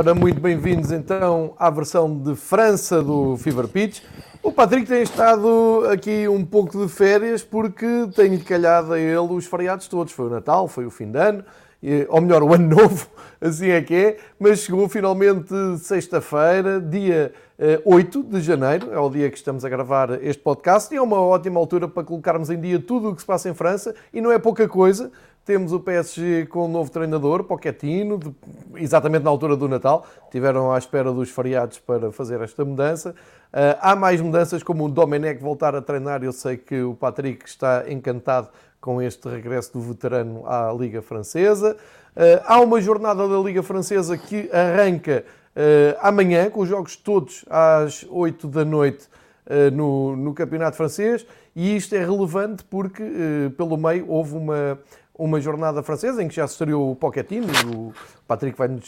Ora, muito bem-vindos então à versão de França do Fever Pitch. O Patrick tem estado aqui um pouco de férias porque tem calhado a ele os feriados todos. Foi o Natal, foi o fim de ano, ou melhor, o Ano Novo, assim é que é. Mas chegou finalmente sexta-feira, dia 8 eh, de janeiro, é o dia que estamos a gravar este podcast e é uma ótima altura para colocarmos em dia tudo o que se passa em França e não é pouca coisa. Temos o PSG com um novo treinador, Pochettino, de, exatamente na altura do Natal. Tiveram à espera dos feriados para fazer esta mudança. Uh, há mais mudanças, como o Domenech voltar a treinar. Eu sei que o Patrick está encantado com este regresso do veterano à Liga Francesa. Uh, há uma jornada da Liga Francesa que arranca uh, amanhã, com os jogos todos às 8 da noite no, no Campeonato Francês. E isto é relevante porque, pelo meio, houve uma uma jornada francesa em que já se estreou o Pochettino, o Patrick vai, eh,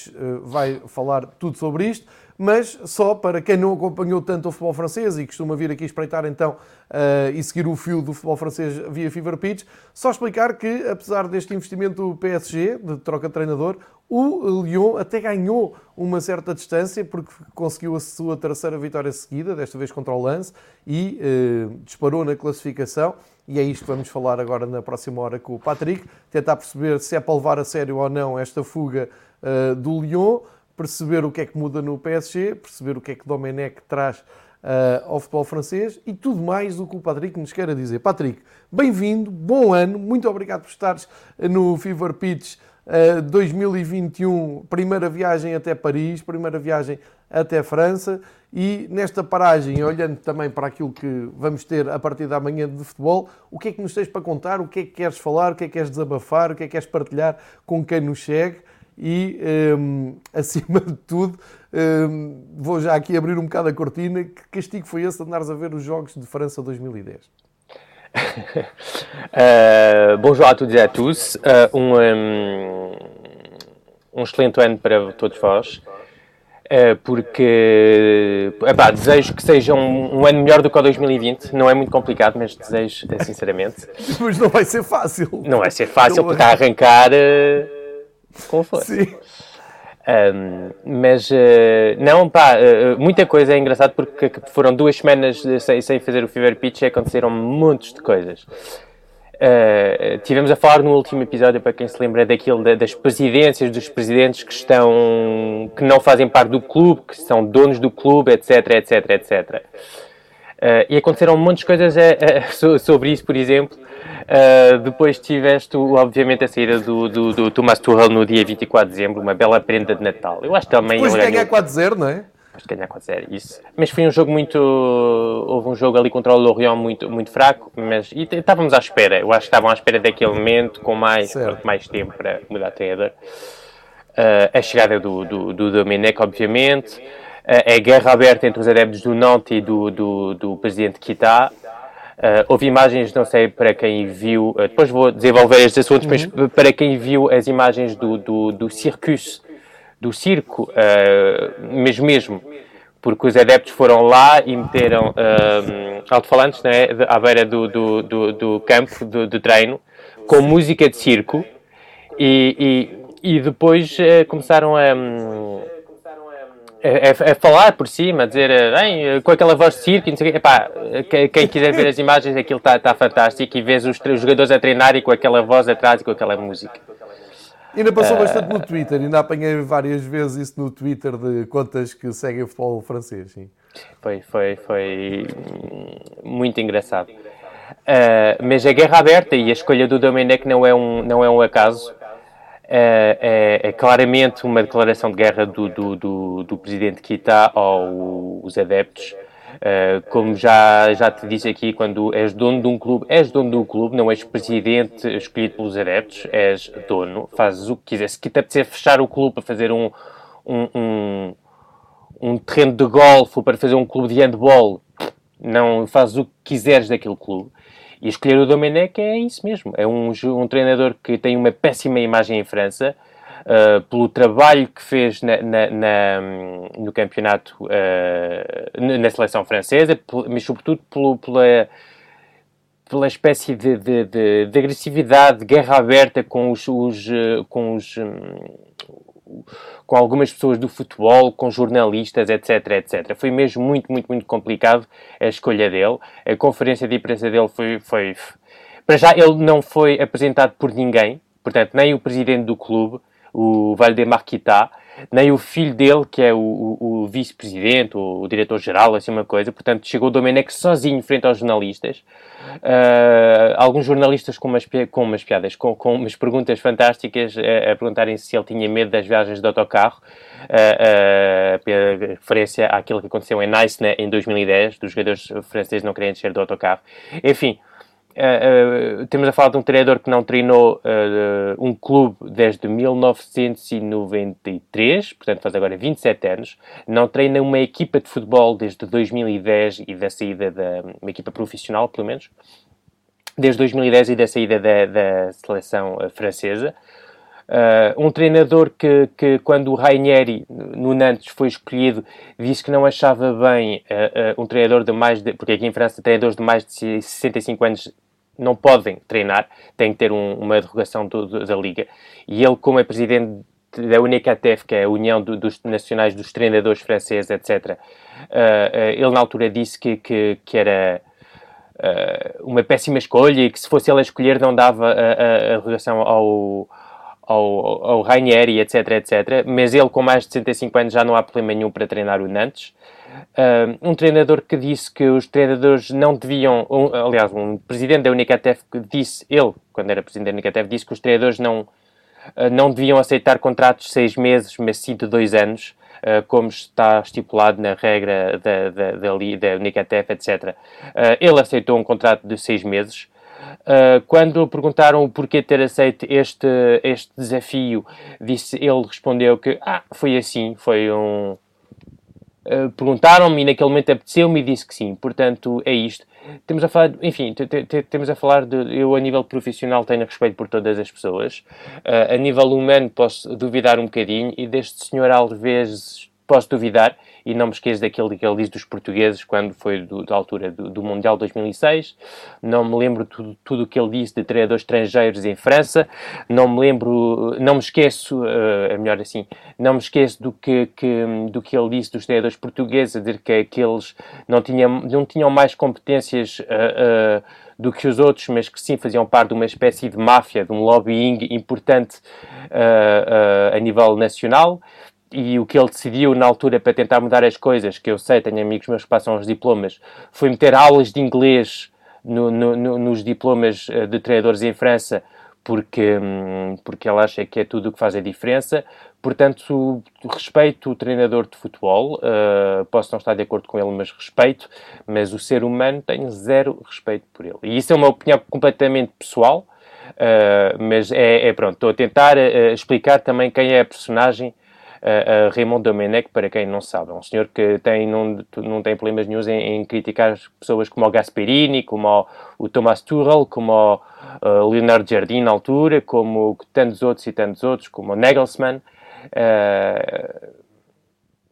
vai falar tudo sobre isto, mas só para quem não acompanhou tanto o futebol francês e costuma vir aqui espreitar então uh, e seguir o fio do futebol francês via Fever Pitch, só explicar que apesar deste investimento do PSG, de troca de treinador, o Lyon até ganhou uma certa distância porque conseguiu a sua terceira vitória seguida, desta vez contra o Lance, e uh, disparou na classificação. E é isto que vamos falar agora na próxima hora com o Patrick, tentar perceber se é para levar a sério ou não esta fuga uh, do Lyon, perceber o que é que muda no PSG, perceber o que é que Domenech traz uh, ao futebol francês e tudo mais do que o Patrick nos queira dizer. Patrick, bem-vindo, bom ano, muito obrigado por estares no Fever Pitch uh, 2021, primeira viagem até Paris, primeira viagem até França e nesta paragem, olhando também para aquilo que vamos ter a partir da manhã de futebol, o que é que nos tens para contar? O que é que queres falar? O que é que queres desabafar? O que é que queres partilhar com quem nos segue? E, um, acima de tudo, um, vou já aqui abrir um bocado a cortina. Que castigo foi esse de andares a ver os Jogos de França 2010? uh, bonjour a todos e a tous. Uh, um, um, um excelente ano para todos vós. Eh, porque epá, desejo que seja um, um, ano melhor do que o 2020. Não é muito complicado, mas desejo, sinceramente. Mas não vai ser fácil. Não vai ser fácil, porque está a arrancar uh, com força. Sim. Um, mas uh, não, pá, uh, muita coisa é engraçado porque foram duas semanas sem, sem fazer o Fever Pitch e aconteceram montes de coisas. Uh, tivemos a falar no último episódio, para quem se lembra, daquilo das presidências dos presidentes que estão que não fazem parte do clube, que são donos do clube, etc, etc, etc. Uh, e aconteceram um monte de coisas sobre isso, por exemplo. Depois tiveste, obviamente, a saída do, do, do Thomas Tuchel no dia 24 de dezembro, uma bela prenda de Natal. Eu acho também... Depois de ganhar 4-0, não é? depois de ganhar 4-0, isso. Mas foi um jogo muito. Houve um jogo ali contra o Lorient muito, muito fraco, mas e estávamos à espera. Eu acho que estavam à espera daquele momento com mais, mais tempo para mudar de treinador. Uh, a chegada do, do, do Domenech, obviamente. Uh, a guerra aberta entre os adeptos do Nantes e do, do, do presidente Kita. Uh, houve imagens, não sei para quem viu, uh, depois vou desenvolver estes assuntos, uhum. mas para quem viu as imagens do, do, do Circus do circo, uh, mesmo mesmo, porque os adeptos foram lá e meteram uh, alto-falantes né, à beira do, do, do, do campo de, treino, com música de circo, e, e, e depois começaram a, a, a, falar por cima, dizer bem, com aquela voz de circo, não sei o quê. Epá, quem quiser ver as imagens, aquilo está tá fantástico, e vês os, os jogadores a treinar e com aquela voz atrás e com aquela música. Ainda passou uh... bastante no Twitter, ainda apanhei várias vezes isso no Twitter de contas que seguem o futebol francês. Sim. Foi, foi, foi muito engraçado. Uh, mas a guerra aberta e a escolha do Domenech não é um, não é um acaso. Uh, é, é, claramente uma declaração de guerra do, do, do, do presidente Kita aos adeptos Uh, como já, já te disse aqui, quando és dono de um clube, és dono um clube, não és presidente escolhido pelos adeptos, és dono, fazes o que quiser. Se te apetecer fechar o clube para fazer um, um, um, um terreno de golfe ou para fazer um clube de handball, não fazes o que quiseres daquele clube. E escolher o Domenech é isso mesmo. É um, um treinador que tem uma péssima imagem em França, uh, pelo trabalho que fez na, na, na, no campeonato, uh, na seleção francesa, mas sobretudo pelo, pela, pela espécie de, de, de, de, agressividade, de guerra aberta com os, os com os, um, com algumas pessoas do futebol, com jornalistas, etc, etc. Foi mesmo muito, muito, muito complicado a escolha dele. A conferência de imprensa dele foi, foi... Para já, ele não foi apresentado por ninguém, portanto, nem o presidente do clube, o Valdemar Kita, nem o filho dele, que é o, o, o vice-presidente, o, o diretor-geral, assim uma coisa. Portanto, chegou o Domenech sozinho frente aos jornalistas. Uh, alguns jornalistas com umas, com umas piadas, com, com umas perguntas fantásticas, a, a perguntarem se ele tinha medo das viagens de autocarro, uh, uh, referência àquilo que aconteceu em Nice né, em 2010, dos jogadores franceses não querendo descer do autocarro. Enfim, Uh, uh, temos a falar de um treinador que não treinou uh, um clube desde 1993, portanto faz agora 27 anos, não treina uma equipa de futebol desde 2010 e da saída da uma equipa profissional, pelo menos, desde 2010 e da saída da, da seleção francesa. Um treinador que, que, quando o Rainieri no Nantes foi escolhido, disse que não achava bem um treinador de mais de, porque aqui em França treinadores de mais de 65 anos não podem treinar, têm que ter um, uma derrogação do, do, da Liga. E ele, como é presidente da UNICATEF, que é a União do, dos Nacionais dos Treinadores Franceses, etc., uh, uh, ele na altura disse que, que, que era uh, uma péssima escolha e que se fosse ele a escolher não dava a, a, a ao, ao, ao Rainieri, etc, etc. Mas ele, com mais de 65 anos, já não há problema nenhum para treinar o Nantes. Uh, um treinador que disse que os treinadores não deviam, um, aliás, um presidente da Unicatef que disse, ele, quando era presidente da Unicatef, disse que os treinadores não, uh, não deviam aceitar contratos de seis meses, mas sim de dois anos, uh, como está estipulado na regra da, da, da, da Unicatef, etc. ele aceitou um contrato de seis meses. Quando perguntaram porquê ter aceito este, este desafio, disse, ele respondeu que ah, foi assim, foi um, Uh, perguntaram-me e naquele momento apeteceu-me e disse que sim. Portanto, é isto. Temos a falar, enfim, temos a falar de. Eu, a nível profissional, tenho respeito por todas as pessoas. Uh, a nível humano, posso duvidar um bocadinho e deste senhor, às vezes, posso duvidar e não me esqueço daquele que ele diz dos portugueses quando foi do, da altura do, do, Mundial 2006. Não me lembro tudo, tudo o que ele disse de treinadores estrangeiros em França. Não me lembro, não me esqueço, uh, é melhor assim, não me esqueço do que, que, do que ele disse dos treinadores portugueses, a dizer que aqueles não tinham, não tinham mais competências. Uh, uh, do que os outros, mas que sim faziam parte de uma espécie de máfia, de um lobbying importante a nível nacional e o que ele decidiu na altura para tentar mudar as coisas, que eu sei, tenho amigos meus que passam os diplomas, foi meter aulas de inglês no, no, no, nos diplomas eh, de treinadores em França, porque, hum, porque ele acha que é tudo o que faz a diferença. Portanto, respeito o treinador de futebol, uh, posso não estar de acordo com ele, mas respeito, mas o ser humano tenho zero respeito por ele. E isso é uma opinião completamente pessoal, uh, mas é, é, pronto, estou a tentar uh, explicar também quem é a personagem uh, Raymond Domenech, para quem não sabe, é um senhor que tem, não, não tem problemas nenhum em, em criticar pessoas como o Gasperini, como o, o Thomas Tuchel, como o uh, Leonardo Jardim na altura, como tantos outros e tantos outros, como o Nagelsmann. Uh,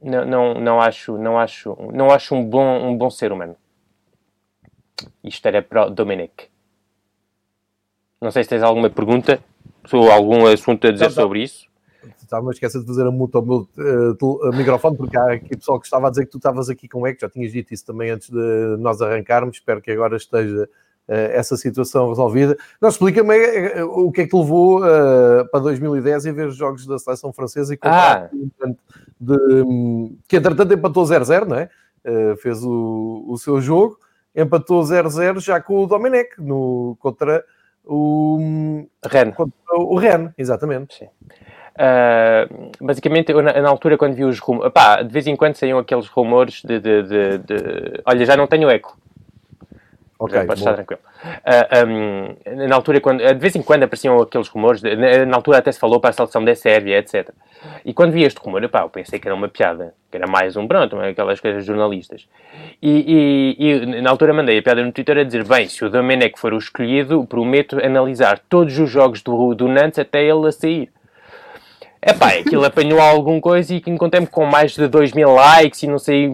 não, não, não, acho, não, acho, não acho um bom, um bom ser humano. Isto era para o Domenech. Não sei se tens alguma pergunta ou algum assunto a dizer sobre isso estava-me a esquecer de fazer a multa ao meu uh, microfone, porque há aqui pessoal que estava a dizer que tu estavas aqui com eco, já tinhas dito isso também antes de nós arrancarmos, espero que agora esteja uh, essa situação resolvida. Não, explica-me uh, o que é que te levou para 2010 em ver os jogos da seleção francesa e comprar ah. de, que entretanto empatou 0-0, não é? fez o, o seu jogo, empatou 0-0 já com o Domenech no, contra o Ren. Contra o Ren, exatamente. Sim. Uh, basicamente, eu, na, na, altura, quando vi os rumores, pá, de vez em quando saíam aqueles rumores de, de, de, de... olha, já não tenho eco. Ok, pode estar tranquilo. Uh, ah, um, na altura, quando, de vez em quando apareciam aqueles rumores, de, na, altura até se falou para a seleção da Sérvia, etc. E quando vi este rumor, pá, eu pensei que era uma piada, que era mais um pronto, aquelas coisas jornalistas. E, e, e, na altura mandei a piada no Twitter a dizer: bem, se o Domenech for o escolhido, prometo analisar todos os jogos do, do Nantes até ele a sair. É pá, aquilo apanhou algum coisa e que encontrei-me com mais de 2 mil likes e não sei,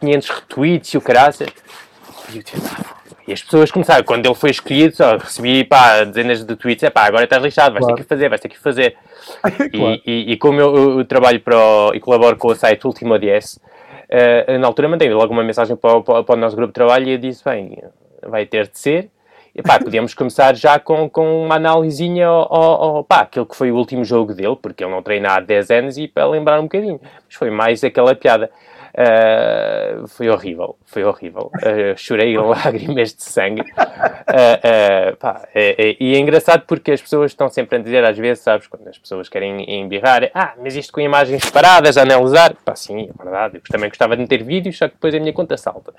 500 retweets e o. E disse, ah, e as pessoas começaram, quando ele foi escolhido, só recebi pá, dezenas de tweets: é pá, agora estás lixado, vais claro. ter que fazer, vais ter que fazer. claro. e, e, e, como eu, eu, trabalho para o, e colaboro com o site Último DS, uh, na altura mandei logo uma mensagem para, para, para, o nosso grupo de trabalho e eu disse: bem, vai ter de ser. Podíamos começar já com, com uma análisinha ao, ao, ao, pá, aquele que foi o último jogo dele, porque ele não treina há 10 anos e para lembrar um bocadinho. Mas foi mais aquela piada. Uh, foi horrível, foi horrível. Uh, chorei lágrimas de sangue. Uh, pá, é, é, e é engraçado porque as pessoas estão sempre a dizer, às vezes, sabes, quando as pessoas querem embirrar, ah, mas isto com imagens separadas, a analisar. Pá, sim, é verdade. Eu também gostava de meter vídeos, só que depois a minha conta salta.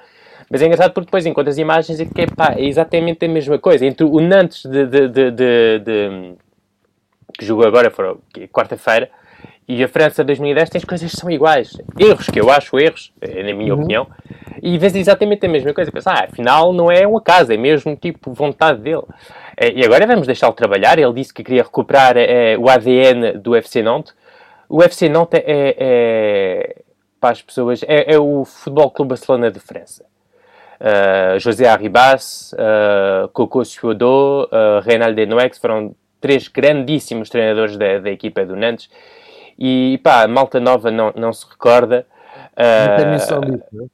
Mas é engraçado porque depois encontras imagens e que é, pá, é exatamente a mesma coisa. Entre o Nantes de, de, de, de que jogou agora, quarta-feira, e a França 2010 tens coisas que são iguais. Erros, que eu acho erros, é na minha uhum. opinião. E vês exatamente a mesma coisa. Pensas, ah, afinal não é um acaso, é mesmo tipo vontade dele. É, e agora vamos deixá-lo trabalhar. Ele disse que queria recuperar é, o ADN do FC Nantes. O FC Nantes é, é para as pessoas, é, é, o Futebol Clube Barcelona de França. Uh, José Arribas, uh, Coco Suodo, uh, Reinaldo Denoex foram três grandíssimos treinadores da, da equipa do Nantes e pá, a malta nova não, não se recorda. Uh, não tem noção disso,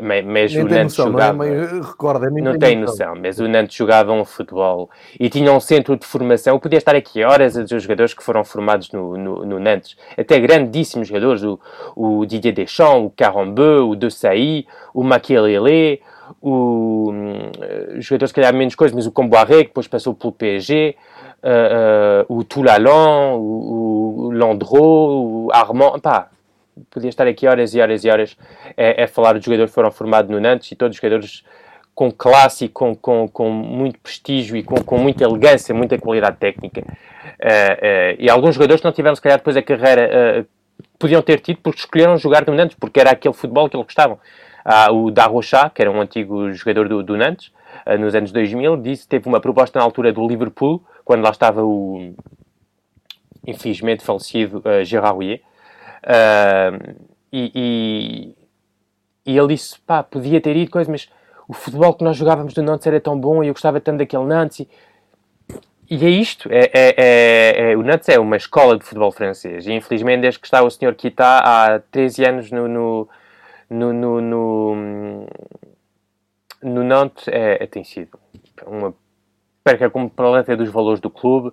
não é? Mas o Nantes jogava. Não, é, recorda, não tem noção. noção, mas o Nantes jogava um futebol e tinha um centro de formação. Eu podia estar aqui horas a dizer os jogadores que foram formados no, no, no Nantes, até grandíssimos jogadores: o, o Didier Deschamps, o Carambeu, o Desailly, o Maquielele, o, um, jogadores que calhar menos coisas, mas o Comboiré, que depois passou pelo PSG uh, uh, o Toulalan, o, o Landreau, o Armand, pá, podia estar aqui horas e horas e horas a, a falar dos jogadores que foram formados no Nantes e todos os jogadores com classe, com, com, com muito prestígio e com, com muita elegância, muita qualidade técnica. Uh, uh, e alguns jogadores que não tiveram, se calhar, depois a carreira, uh, podiam ter tido porque escolheram jogar no Nantes, porque era aquele futebol que eles gostavam. Ah, o Darrocha, que era um antigo jogador do, do Nantes, nos anos 2000, disse teve uma proposta na altura do Liverpool quando lá estava o infelizmente falecido uh, Gérard Rouillet. Uh, e, e, e, ele disse, pá, podia ter ido coisa, mas o futebol que nós jogávamos do Nantes era tão bom e eu gostava tanto daquele Nantes. E, e é isto, é, é, é, é, o Nantes é uma escola de futebol francês. E infelizmente, desde que está o senhor está há 13 anos no, no, no, no, no, no Nantes, é, é, tem sido uma perca completa dos valores do clube.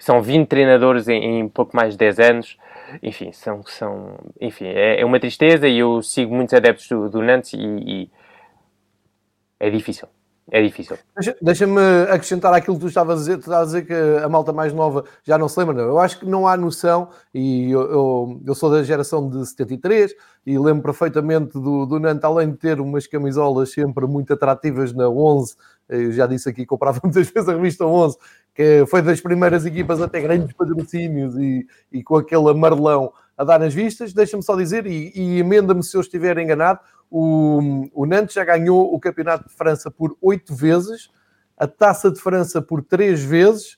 São 20 treinadores em, em pouco mais de 10 anos. Enfim, são, são, enfim é, é uma tristeza e eu sigo muitos adeptos do, do Nantes e, e é difícil. É difícil. Deixa-me acrescentar aquilo que tu estavas a dizer. Tu estavas a dizer que a malta mais nova já não se lembra. Não. Eu acho que não há noção, e eu, eu, eu, sou da geração de 73 e lembro perfeitamente do, do Nantes, além de ter umas camisolas sempre muito atrativas na 11, eu já disse aqui, comprava muitas vezes a revista 11, que foi das primeiras equipas até grandes patrocínios e, e com aquele amarelão a dar nas vistas. Deixa-me só dizer, e, e emenda-me se eu estiver enganado, o, o Nantes já ganhou o Campeonato de França por oito vezes, a Taça de França por três vezes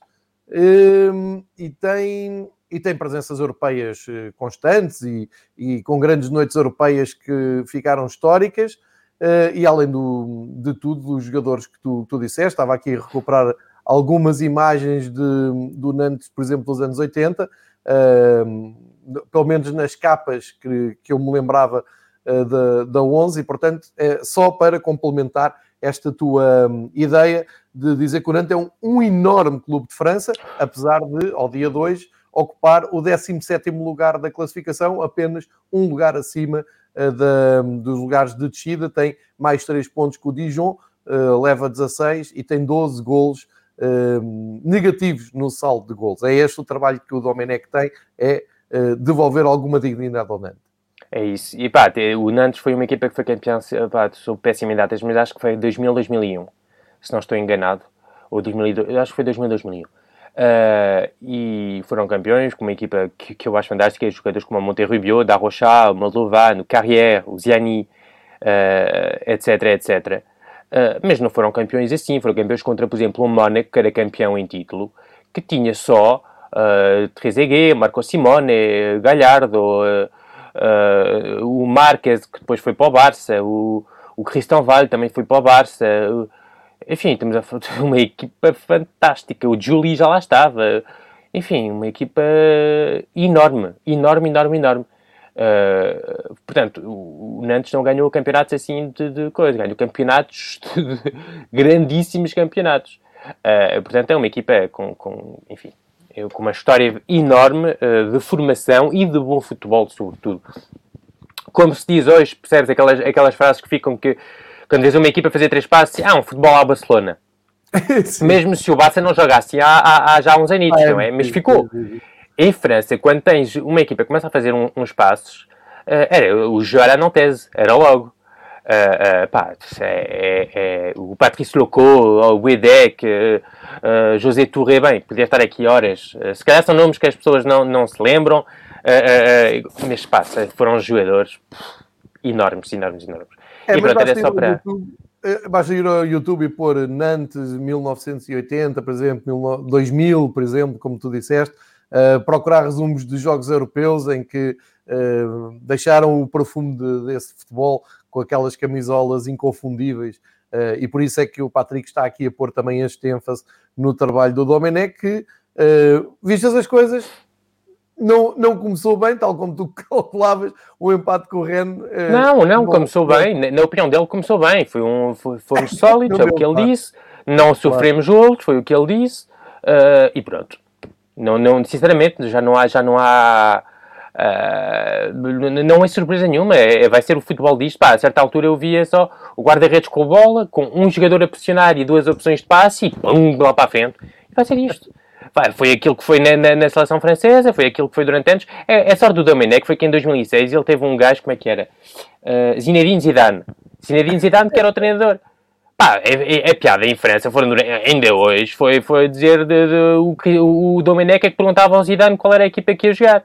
um, e tem e tem presenças europeias eh, constantes e, e, com grandes noites europeias que ficaram históricas. Uh, e além do, de tudo, dos jogadores que tu, tu disseste, estava aqui a recuperar algumas imagens de, do Nantes, por exemplo, dos anos 80, uh, pelo menos nas capas que, que eu me lembrava da, da 11, e portanto, é só para complementar esta tua um, ideia de dizer que o Nantes é um, um, enorme clube de França, apesar de, ao dia 2, ocupar o 17º lugar da classificação, apenas um lugar acima eh, da, dos lugares de descida, tem mais 3 pontos que o Dijon, uh, leva 16 e tem 12 golos uh, negativos no saldo de golos. É este o trabalho que o Domenech tem, é uh, devolver alguma dignidade ao Nantes. É isso. E pá, o Nantes foi uma equipa que foi campeã, pá, sou péssimo em datas, mas acho que foi 2000, 2001, se não estou enganado. Ou 2002, acho que foi 2000, 2001. Uh, e foram campeões com uma equipa que, que eu acho fantástica, jogadores como Monte Rubio, Da Rocha, o Moldovan, o Carrière, o Ziani, uh, etc, etc. Uh, mas não foram campeões assim, foram campeões contra, por exemplo, o Mónaco, que era campeão em título, que tinha só uh, Trezeguet, Marco Simone, Galhardo, o Marques, que depois foi para o Barça, o, o Cristão Vale também foi para o Barça, enfim, temos uma equipa fantástica. O Juli já lá estava. Enfim, uma equipa enorme, enorme, enorme, enorme. Uh, portanto, o Nantes não ganhou campeonatos assim de, de coisa, ganhou campeonatos, de, grandíssimos campeonatos. Uh, portanto, é uma equipa com, com, enfim, com uma história enorme uh, de formação e de bom futebol, sobretudo. Como se diz hoje, percebes aquelas, aquelas frases que ficam que quando vês uma equipa fazer três passos, ah, um futebol ao Barcelona. Mesmo se o Barça não jogasse há, há, há já uns anitos, ah, é, não é? Mas ficou. Em França, quando tens uma equipa que começa a fazer um, uns passos, uh, era o Joara não tese, era logo. Uh, uh, pá, é, é, o Patrice Loco, o Wedek, uh, José Touré, bem, podia estar aqui horas. se calhar são nomes que as pessoas não, não se lembram, mas pá, foram jogadores enormes, enormes, enormes. É, e pronto, era só para. YouTube, basta ir ao YouTube e pôr Nantes 1980, por exemplo, 2000, por exemplo, como tu disseste procurar resumos de jogos europeus em que deixaram o perfume de, desse futebol com aquelas camisolas inconfundíveis. Uh, e por isso é que o Patrick está aqui a pôr também este ênfase no trabalho do Domenech, que, vistas as coisas, não, não começou bem, tal como tu calculavas o empate com o Rennes. não, não, começou bem. Na, opinião dele, começou bem. Foi um, foi, fomos sólidos, é o que ele disse. Não sofremos claro. golos, foi o que ele disse. Uh, e pronto. Não, não, sinceramente, já não há, já não há, uh, não é surpresa nenhuma. É, vai ser o futebol disto. Pá, a certa altura eu via só o guarda-redes com a bola, com um jogador a pressionar e duas opções de passe e pum, lá para a frente. E vai ser isto. Vai, foi aquilo que foi na, na, na, seleção francesa, foi aquilo que foi durante anos. É, é sorte do Domenech, foi que em 2006 ele teve um gajo, como é que era? Uh, Zinedine Zidane. Zinedine Zidane, que era o treinador. Pá, é, é, é, piada em França, foram, ainda hoje, foi, foi dizer de, de, o que o Domenech é que perguntava ao Zidane qual era a equipa que ia jogar.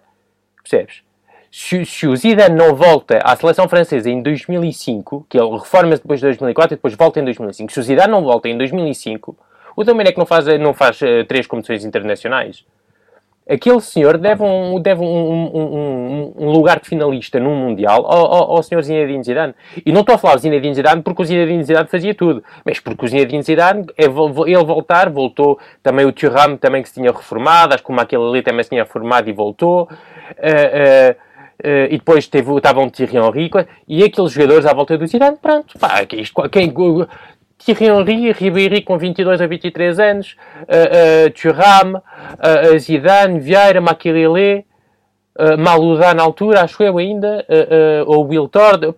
Percebes? Se, se, o Zidane não volta à seleção francesa em 2005, que ele reforma-se depois de 2004 e depois volta em 2005, se o Zidane não volta em 2005, o Domenech não faz, não faz uh, três competições internacionais aquele senhor deve um, deve um, um, um, lugar de finalista num Mundial ao, ao, ao senhor Zinedine Zidane. E não estou a falar de Zinedine Zidane porque o Zinedine Zidane fazia tudo, mas porque o Zinedine Zidane, é ele voltar, voltou também o Thuram também que se tinha reformado, acho que o Maquilele também se tinha reformado e voltou. Uh, uh, Uh, e depois teve, estava um Thierry Henry e aqueles jogadores à volta do Zidane, pronto, pá, isto, quem, Thierry Henry, Ribéry com 22 a 23 anos, uh, uh, Thuram, uh, Zidane, Vieira, Maquilele, uh, Malouda na altura, acho eu ainda, uh, ou Will Tord. o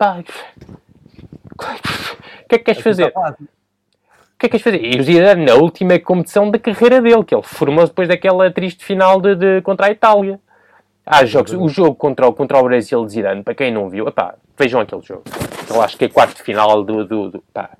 que é que queres fazer? O que é que queres fazer? E o Zidane na última competição da carreira dele, que ele formou depois daquela triste final de, de contra a Itália. Há jogos, o jogo contra o, contra o Brasil de Zidane, para quem não viu, epá, vejam aquele jogo. Eu acho que é quarto final do, do, do pá,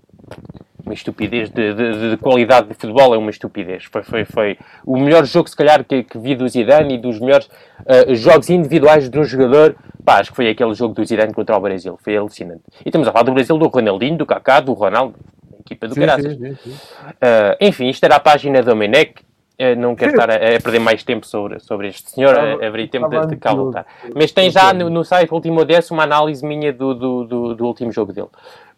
uma estupidez de, de, de, qualidade de futebol, é uma estupidez. Foi, foi, foi o melhor jogo, se calhar, que, que vi do Zidane e dos melhores uh, jogos individuais de um jogador. Pá, acho que foi aquele jogo do Zidane contra o Brasil. Foi alucinante. E estamos a falar do Brasil, do Ronaldinho, do Kaká, do Ronaldo. Equipa do Graças. Uh, enfim, isto era a página do Domenech. Uh, não quero estar a, a, perder mais tempo sobre, sobre este senhor, uh, haveria tempo de, de cá voltar. Mas tem já no, no site Último Odessa uma análise minha do, do, do, do último jogo dele.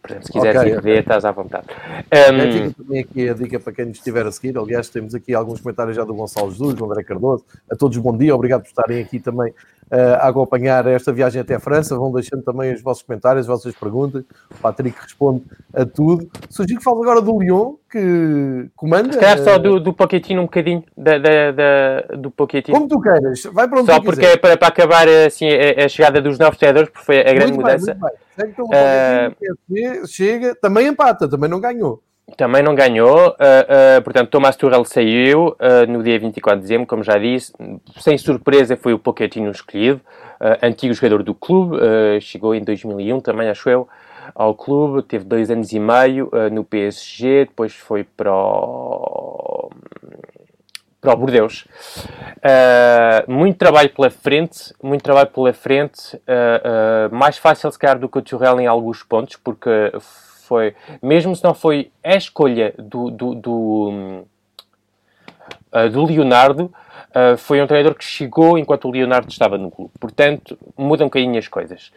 Portanto, se quiseres okay, ir ver, estás à vontade. Um... Fica também aqui a dica para quem nos estiver a seguir. Aliás, temos aqui alguns comentários já do Gonçalo Jesus, do André Cardoso. A todos bom dia, obrigado por estarem aqui também a acompanhar esta viagem até a França. Vão deixando também os vossos comentários, as vossas perguntas. O Patrick responde a tudo. Sugiro que fale agora do Lyon, que comanda. Se calhar só do, do Pochettino um bocadinho, da, da, da, do Pochettino. Como tu queiras, vai para onde Só porque é para, para acabar assim, a, a, chegada dos novos treinadores, porque foi a grande muito mudança. Bem, Segue pelo uh, chega, também empata, também não ganhou. Também não ganhou, uh, uh, portanto, Thomas Tuchel saiu uh, no dia 24 de dezembro, como já disse. Sem surpresa, foi o Pochettino escolhido, antigo jogador do clube, chegou em 2001 também, acho eu, ao clube. Teve dois anos e meio no PSG, depois foi para o, para o Bordeus. muito trabalho pela frente, muito trabalho pela frente, mais fácil se calhar do que o Tuchel em alguns pontos, porque foi, mesmo se não foi a escolha do, do, do, uh, do Leonardo, uh, foi um treinador que chegou enquanto o Leonardo estava no clube. Portanto, muda um bocadinho as coisas.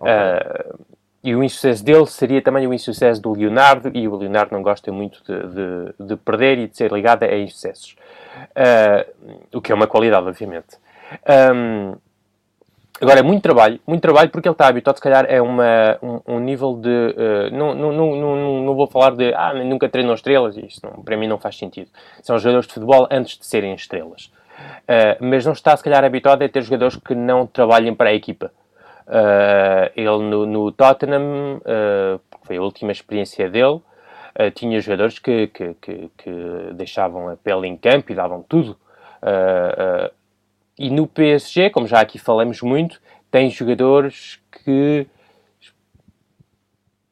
Okay. Uh, e o insucesso dele seria também o insucesso do Leonardo, e o Leonardo não gosta muito de, de, de perder e de ser ligado a insucessos. O que é uma qualidade, obviamente. Um, agora, é muito trabalho, muito trabalho porque ele está habituado, se calhar, a uma, um, um nível de... Uh, não, não, não, não, vou falar de, ah, nunca treinou estrelas, isso não, para mim não faz sentido. São jogadores de futebol antes de serem estrelas. Uh, mas não está, se calhar, habituado a ter jogadores que não trabalhem para a equipa. Uh, ele no, no Tottenham, foi a última experiência dele, tinha jogadores que, que, que, que, deixavam a pele em campo e davam tudo. E no PSG, como já aqui falamos muito, tem jogadores que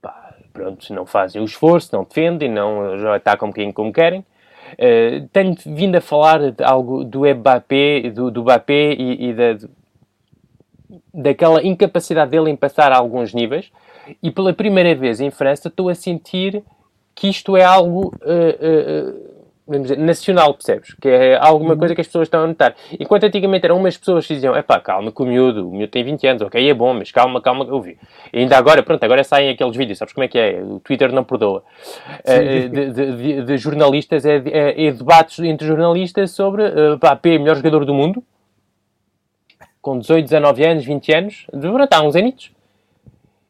pá, pronto, não fazem o esforço, não defendem, não já atacam quem como querem. Uh, tenho vindo a falar de algo do Mbappé, do, do e, e da, daquela incapacidade dele em passar a alguns níveis, e pela primeira vez em França estou a sentir que isto é algo uh, uh, vamos dizer, nacional, percebes? Que é alguma uhum. coisa que as pessoas estão a notar. Enquanto antigamente eram umas pessoas que diziam, é pá, calma com o miúdo, o miúdo tem 20 anos, ok, é bom, mas calma, calma, eu vi. E ainda agora, pronto, agora saem aqueles vídeos, sabes como é que é? O Twitter não perdoa. Uh, de, de, de, jornalistas, é, é, é, debates entre jornalistas sobre, uh, pá, P, melhor jogador do mundo, com 18, 19 anos, 20 anos, durante há uns anitos.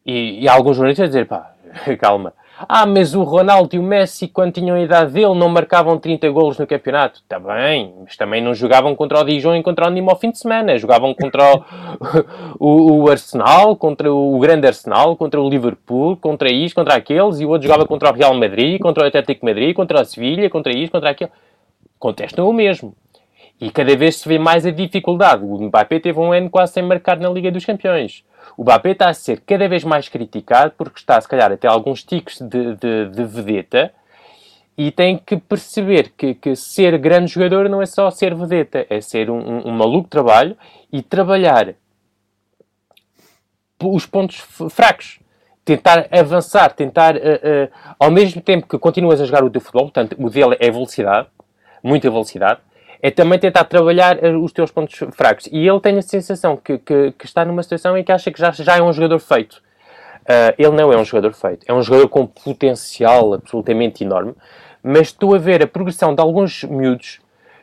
E, e alguns jornalistas a dizer, pá, calma. Ah, mas o Ronaldo e o Messi, quando tinham a idade dele, não marcavam 30 golos no campeonato. Está bem, mas também não jogavam contra o Dijon e contra o Nîmes ao fim de semana. Jogavam contra o, o, o, Arsenal, contra o grande Arsenal, contra o Liverpool, contra isto, contra aqueles, e o outro jogava contra o Real Madrid, contra o Atlético Madrid, contra a Sevilha, contra isto, contra aquilo. Contestam o mesmo. E cada vez se vê mais a dificuldade. O Mbappé teve um ano quase sem marcar na Liga dos Campeões. O Mbappé está a ser cada vez mais criticado porque está, se calhar, a ter alguns ticos de, de, de vedeta e tem que perceber que, que, ser grande jogador não é só ser vedeta, é ser um, um, um maluco trabalho e trabalhar os pontos fracos. Tentar avançar, tentar, uh, uh, ao mesmo tempo que continuas a jogar o teu futebol, portanto, o dele é velocidade, muita velocidade, é também tentar trabalhar eh, os teus pontos fracos. E ele tem a sensação que, que, que está numa situação em que acha que já, já é um jogador feito. Uh, ele não é um jogador feito. É um jogador com potencial absolutamente enorme. Mas estou a ver a progressão de alguns miúdos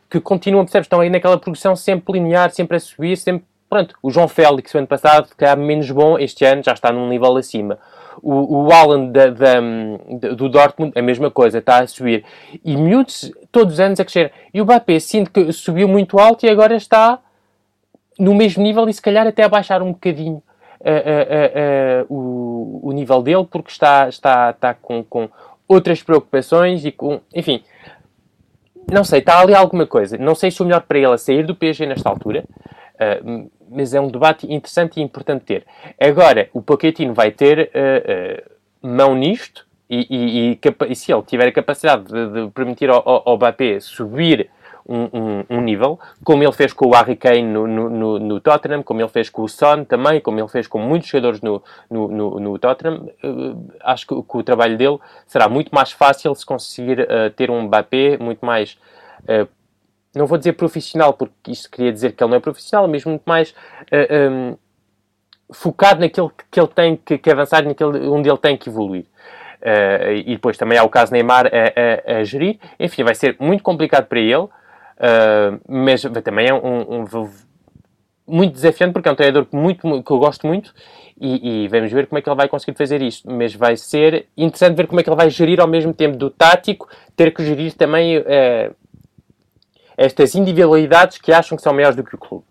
que continuam, percebes? Estão aí naquela progressão sempre linear, sempre a subir, sempre. Pronto, o João Félix, o ano passado, que era menos bom, este ano já está num nível acima. O, o Alan da, da, do Dortmund, a mesma coisa, está a subir. E miúdos, todos os anos a crescer. E o Mbappé, sinto que subiu muito alto e agora está no mesmo nível e se calhar até a baixar um bocadinho uh, uh, uh, o, o nível dele, porque está, está, está com, com outras preocupações e com. Enfim, não sei, está ali alguma coisa. Não sei se o melhor para ele é sair do PSG nesta altura. Mas é um debate interessante e importante ter. Agora, o Pochettino vai ter uh, uh, mão nisto e, e, e, e, se ele tiver a capacidade de, de permitir ao, ao, ao subir um, um, um, nível, como ele fez com o Harry Kane no, no, no, Tottenham, como ele fez com o Son também, como ele fez com muitos jogadores no, no, no Tottenham, uh, acho que, que, o trabalho dele será muito mais fácil se conseguir uh, ter um Mbappé muito mais uh, não vou dizer profissional, porque isto queria dizer que ele não é profissional, mas muito mais uh, eh, um, ehm, focado naquilo que ele tem que, que, avançar, naquilo onde ele tem que evoluir. Uh, e depois também há o caso Neymar a, a, a, gerir. Enfim, vai ser muito complicado para ele, uh, mas também é um, um, muito desafiante porque é um treinador muito, que eu gosto muito e, e, vamos ver como é que ele vai conseguir fazer isto. Mas vai ser interessante ver como é que ele vai gerir ao mesmo tempo do tático, ter que gerir também estas individualidades que acham que são maiores do que o clube.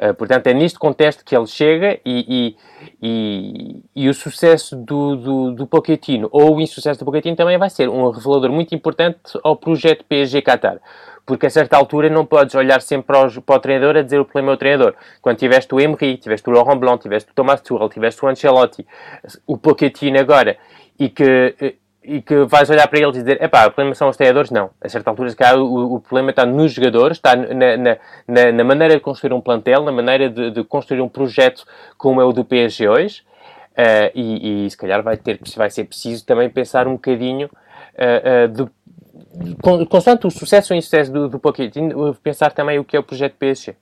Uh, portanto, é neste contexto que ele chega e, e, e, e o sucesso do, do, do, Pochettino ou o insucesso do Pochettino também vai ser um revelador muito importante ao projeto PSG Qatar. Porque a certa altura não podes olhar sempre para, os, para o treinador a dizer o problema é o treinador. Quando tiveste o Emery, tiveste o Laurent Blanc, tiveste o Thomas Tuchel, tiveste o Ancelotti, o Pochettino agora, e que eh, e que vais olhar para eles e dizer, epá, o problema são os treinadores, não. A certa altura, se calhar, o, o problema está nos jogadores, está na, na, na, na, maneira de construir um plantel, na maneira de, de, construir um projeto como é o do PSG hoje, uh, e, e, se calhar vai, ter, vai ser preciso também pensar um bocadinho uh, uh, de, constante o sucesso ou insucesso do, do Pochettino, pensar também o que é o projeto PSG.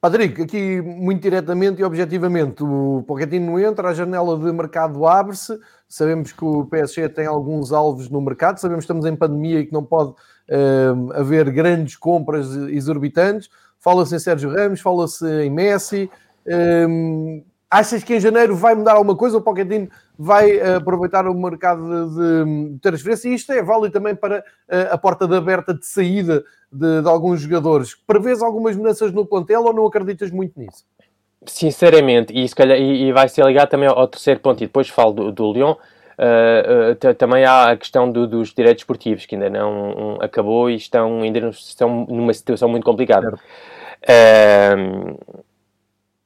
Patrick, aqui muito diretamente e objetivamente, o Pochettino entra, a janela de mercado abre-se, sabemos que o PSG tem alguns alvos no mercado, sabemos que estamos em pandemia e que não pode uh, haver grandes compras exorbitantes, fala-se em Sérgio Ramos, fala-se em Messi, uh, achas que em janeiro vai mudar alguma coisa, o Pochettino vai uh, aproveitar o mercado de, transferência e isto é válido também para uh, a porta de aberta de saída de, de alguns jogadores. Prevês algumas mudanças no plantel ou não acreditas muito nisso? Sinceramente, e, calhar, e, e vai ser ligado também ao, ao, terceiro ponto, e depois falo do, do Lyon, uh, uh, também há a questão do, dos direitos esportivos, que ainda não um, acabou e estão, ainda estão numa situação muito complicada. Uh,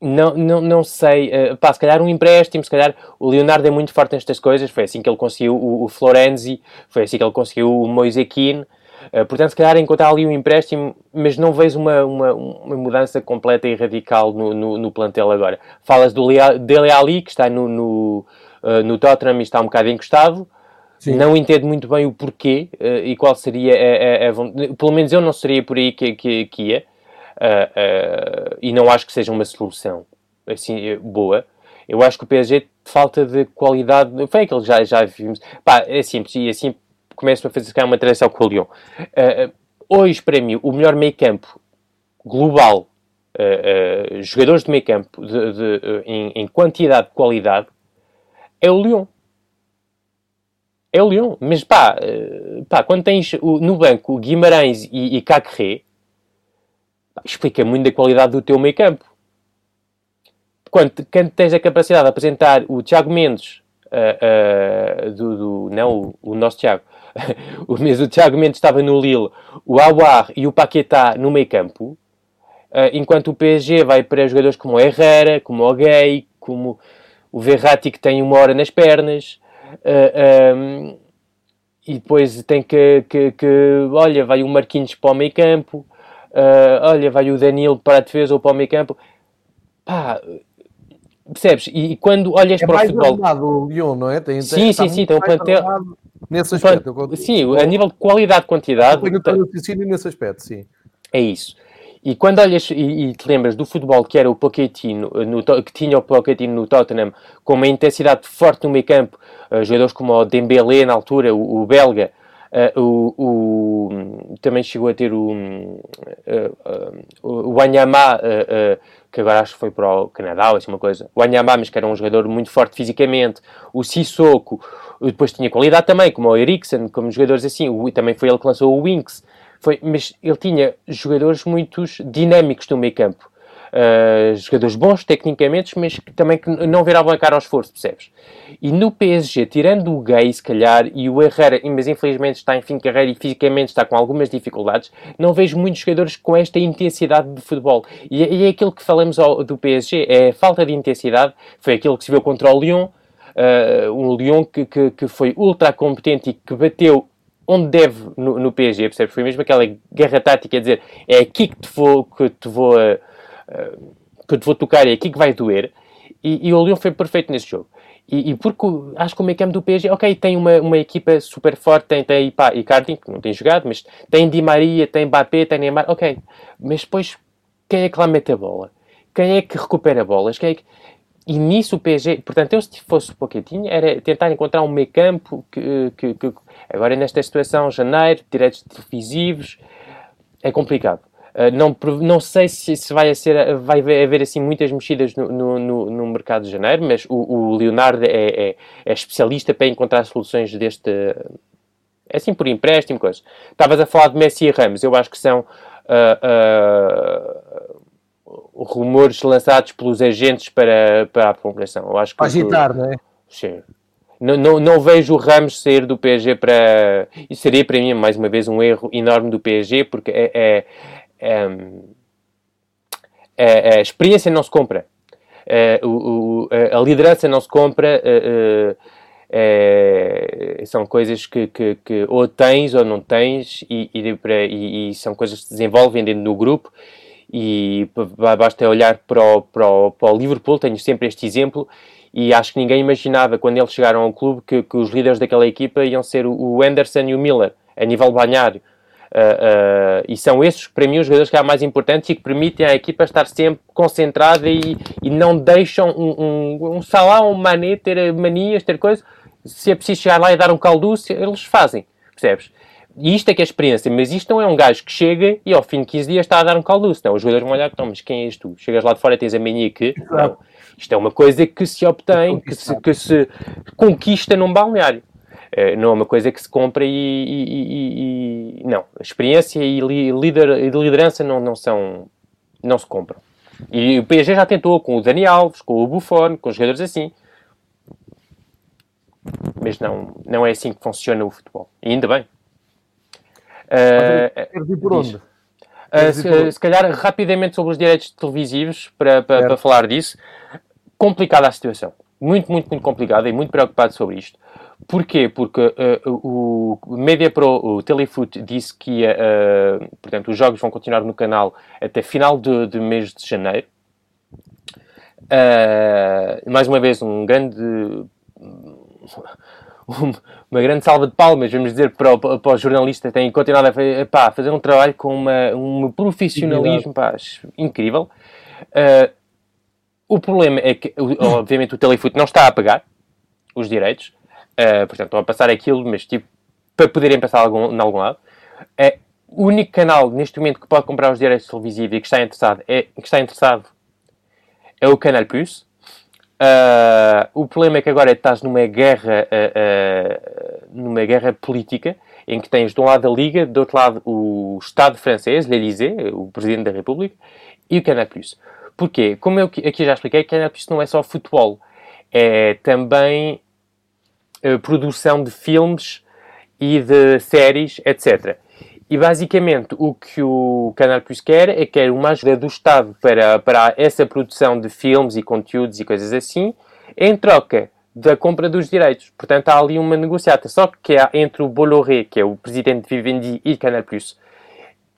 não, não, não sei, uh, pá, se calhar um empréstimo, se calhar o Leonardo é muito forte nestas coisas, foi assim que ele conseguiu o, o Florenzi, foi assim que ele conseguiu o Moise Keane, Uh, portanto, se calhar encontrar ali um empréstimo, mas não vejo uma, uma, uma mudança completa e radical no, no, no plantel agora. Falas do Dele Ali, que está no, no, uh, no Tottenham e está um bocado encostado. Sim. Não entendo muito bem o porquê uh, e qual seria a, a, a, Pelo menos eu não seria por aí que, que, que ia. e não acho que seja uma solução assim boa. Eu acho que o PSG falta de qualidade. Foi aquilo que já, já vimos. Pá, é simples. E assim começo a fazer uma transição com o Lyon. Uh, hoje, para mim, o melhor meio campo global, uh, uh, jogadores de meio campo de, de, em, em, quantidade de qualidade, é o Lyon. É o Lyon. Mas pá, pá quando tens o, no banco Guimarães e, e Cacré, explica muito da qualidade do teu meio campo. Quando, quando tens a capacidade de apresentar o Tiago Mendes, uh, uh, do, do, não o, o nosso Tiago, o mesmo Thiago Mendes estava no Lille, o Aouar e o Paquetá no meio campo, uh, enquanto o PSG vai para jogadores como o Herrera, como o Gay, como o Verratti que tem uma hora nas pernas, eh, ehm, e depois tem que, que, que, olha, vai o Marquinhos para o meio campo, uh, olha, vai o Danilo para a defesa ou para o meio campo. Pá, percebes? E, quando olhas é para o futebol... o Lyon, não é? Tem, sim, tem, sim, sim, tem um plantel... Nesse aspecto. Quando, sim, a nível de qualidade, quantidade. Eu tenho raciocínio nesse aspecto, sim. É isso. E quando olhas e, e, te lembras do futebol que era o Pochettino, no, que tinha o Pochettino no Tottenham, com uma intensidade forte no meio campo, uh, jogadores como o Dembélé na altura, o, o belga, uh, o, o, também chegou a ter o, uh, o Wanyama, que agora acho que foi para o Canadá ou assim uma coisa, o Wanyama, mas que era um jogador muito forte fisicamente, o Sissoko, depois tinha qualidade também, como o Eriksen, como jogadores assim. O, também foi ele que lançou o Winks. Foi, mas ele tinha jogadores muito dinâmicos no meio campo. Uh, jogadores bons tecnicamente, mas que também que não viravam a cara ao esforço, percebes? E no PSG, tirando o Gay, se calhar, e o Herrera, mas infelizmente está em fim de carreira e fisicamente está com algumas dificuldades, não vejo muitos jogadores com esta intensidade de futebol. E, e é aquilo que falamos ao, do PSG, é a falta de intensidade, foi aquilo que se viu contra o Lyon, uh, um Lyon que, que, que, foi ultra competente e que bateu onde deve no, no PSG, percebes? Foi mesmo aquela guerra tática, dizer, é aqui que te vou, que te vou, uh, uh, que te vou tocar, é aqui que vai doer. E, e o Lyon foi perfeito nesse jogo. E, e, porque acho que o meio campo do PSG, ok, tem uma, uma equipa super forte, tem, tem pá, Icardi, que não tem jogado, mas tem Di Maria, tem Mbappé, tem Neymar, ok. Mas depois, quem é que lá mete a bola? Quem é que recupera bolas? Quem é que... E nisso o PSG, portanto, eu se fosse o Pochettino, era tentar encontrar um meio campo que, que, que, agora nesta situação, janeiro, direitos televisivos, é complicado. Uh, não, não sei se, se vai, ser, vai haver assim muitas mexidas no, no, no mercado de janeiro, mas o, o Leonardo é, é, é, especialista para encontrar soluções deste. É assim por empréstimo, coisas. Estavas a falar de Messi e Ramos, eu acho que são. Uh, uh, rumores lançados pelos agentes para, para a população. Eu acho que agitar, não é? Sim. Não, não, não, vejo o Ramos sair do PSG para. Isso seria para mim, mais uma vez, um erro enorme do PSG, porque é, é, é a experiência não se compra. O, o, a liderança não se compra. São coisas que, que, que, ou tens ou não tens, e, e, e, e são coisas que se desenvolvem dentro do grupo e basta olhar para o, para, o, para o Liverpool, tenho sempre este exemplo, e acho que ninguém imaginava quando eles chegaram ao clube que, que os líderes daquela equipa iam ser o Anderson e o Miller, a nível banhário. Uh, e são esses, para mim, os jogadores que há mais importantes e que permitem à equipa estar sempre concentrada e, e não deixam um, um, um Salah, um Mané ter manias, ter coisas. Se é preciso chegar lá e dar um calduço, eles fazem, percebes? E isto é que é a experiência, mas isto não é um gajo que chega e ao fim de 15 dias está a dar um calduço. Não, os jogadores vão olhar, então, mas quem és tu? Chegas lá de fora e tens a mania que... Não, isto é uma coisa que se obtém, que se, que se conquista num balneário. Uh, não é uma coisa que se compra e, e, e, e não. Experiência e líder, liderança não, não são... não se compram. E o PSG já tentou com o Dani Alves, com o Buffon, com os jogadores assim. Mas não, não é assim que funciona o futebol. E ainda bem. Uh, por onde? Uh, se, se, calhar rapidamente sobre os direitos televisivos para, para, para, falar disso. Complicada a situação. Muito, muito, muito complicada e muito preocupado sobre isto. Porquê? Porque uh, o Media Pro, o Telefoot, disse que uh, portanto, os jogos vão continuar no canal até final de, de mês de janeiro. Uh, mais uma vez, um grande uma grande salva de palmas, vamos dizer, para, o, para os jornalistas têm continuado a fazer, pá, fazer um trabalho com uma, um profissionalismo pá, incrível. O problema é que, obviamente, o Telefoot não está a pagar os direitos, uh, portanto, estão a passar aquilo, mas tipo, para poderem passar algum, em algum lado. É, o único canal neste momento que pode comprar os direitos televisivos e que está interessado é, que está interessado é o Canal Plus. Uh, o problema é que agora estás numa guerra, uh, uh, numa guerra política em que tens de um lado a Liga, do outro lado o Estado francês, l'Élysée, o Presidente da República, e o Canal+. Porquê? Como eu aqui já expliquei, Canal Plus não é só futebol, é também produção de filmes e de séries, etc. E basicamente o que o Canal Plus quer é que quer uma ajuda do Estado para, para essa produção de filmes e conteúdos e coisas assim, em troca da compra dos direitos. Portanto, há ali uma negociata. Só que é entre o Bolloré, que é o presidente de Vivendi e Canal Plus,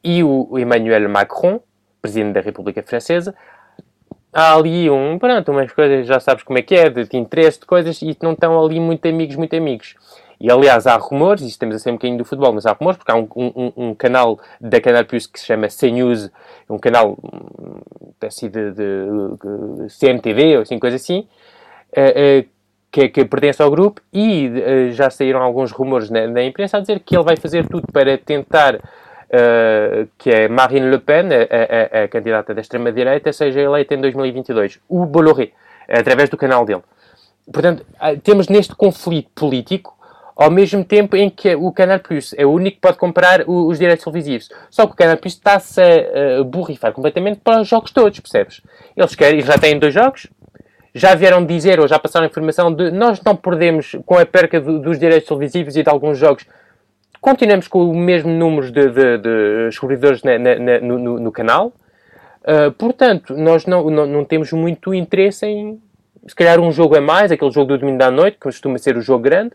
e o Emmanuel Macron, presidente da República Francesa, há ali um, pronto, umas coisas, já sabes como é que é, de, de interesse, de coisas, e não estão ali muito amigos, muito amigos. E aliás, há rumores, e estamos a ser um bocadinho do futebol, mas há rumores, porque há um, um, um canal da Canal Plus que se chama CNews, um canal assim, de, de, de CMTV ou assim, coisa assim, uh, uh, que, que, pertence ao grupo, e uh, já saíram alguns rumores na, na, imprensa a dizer que ele vai fazer tudo para tentar que é Marine Le Pen, a, a, a candidata da extrema-direita, seja eleita em 2022. O Bolloré, através do canal dele. Portanto, temos neste conflito político ao mesmo tempo em que o Canal Plus é o único que pode comprar os direitos televisivos. Só que o Canal Plus está-se a uh, borrifar completamente para os jogos todos, percebes? Eles querem, já têm dois jogos, já vieram dizer ou já passaram a informação de nós não perdemos com a perca do, dos direitos televisivos e de alguns jogos. Continuamos com o mesmo número de, de, de na, na, na, no, no, canal. Uh, portanto, nós não, não, não temos muito interesse em, se calhar, um jogo a mais, aquele jogo do domingo da noite, que costuma ser o jogo grande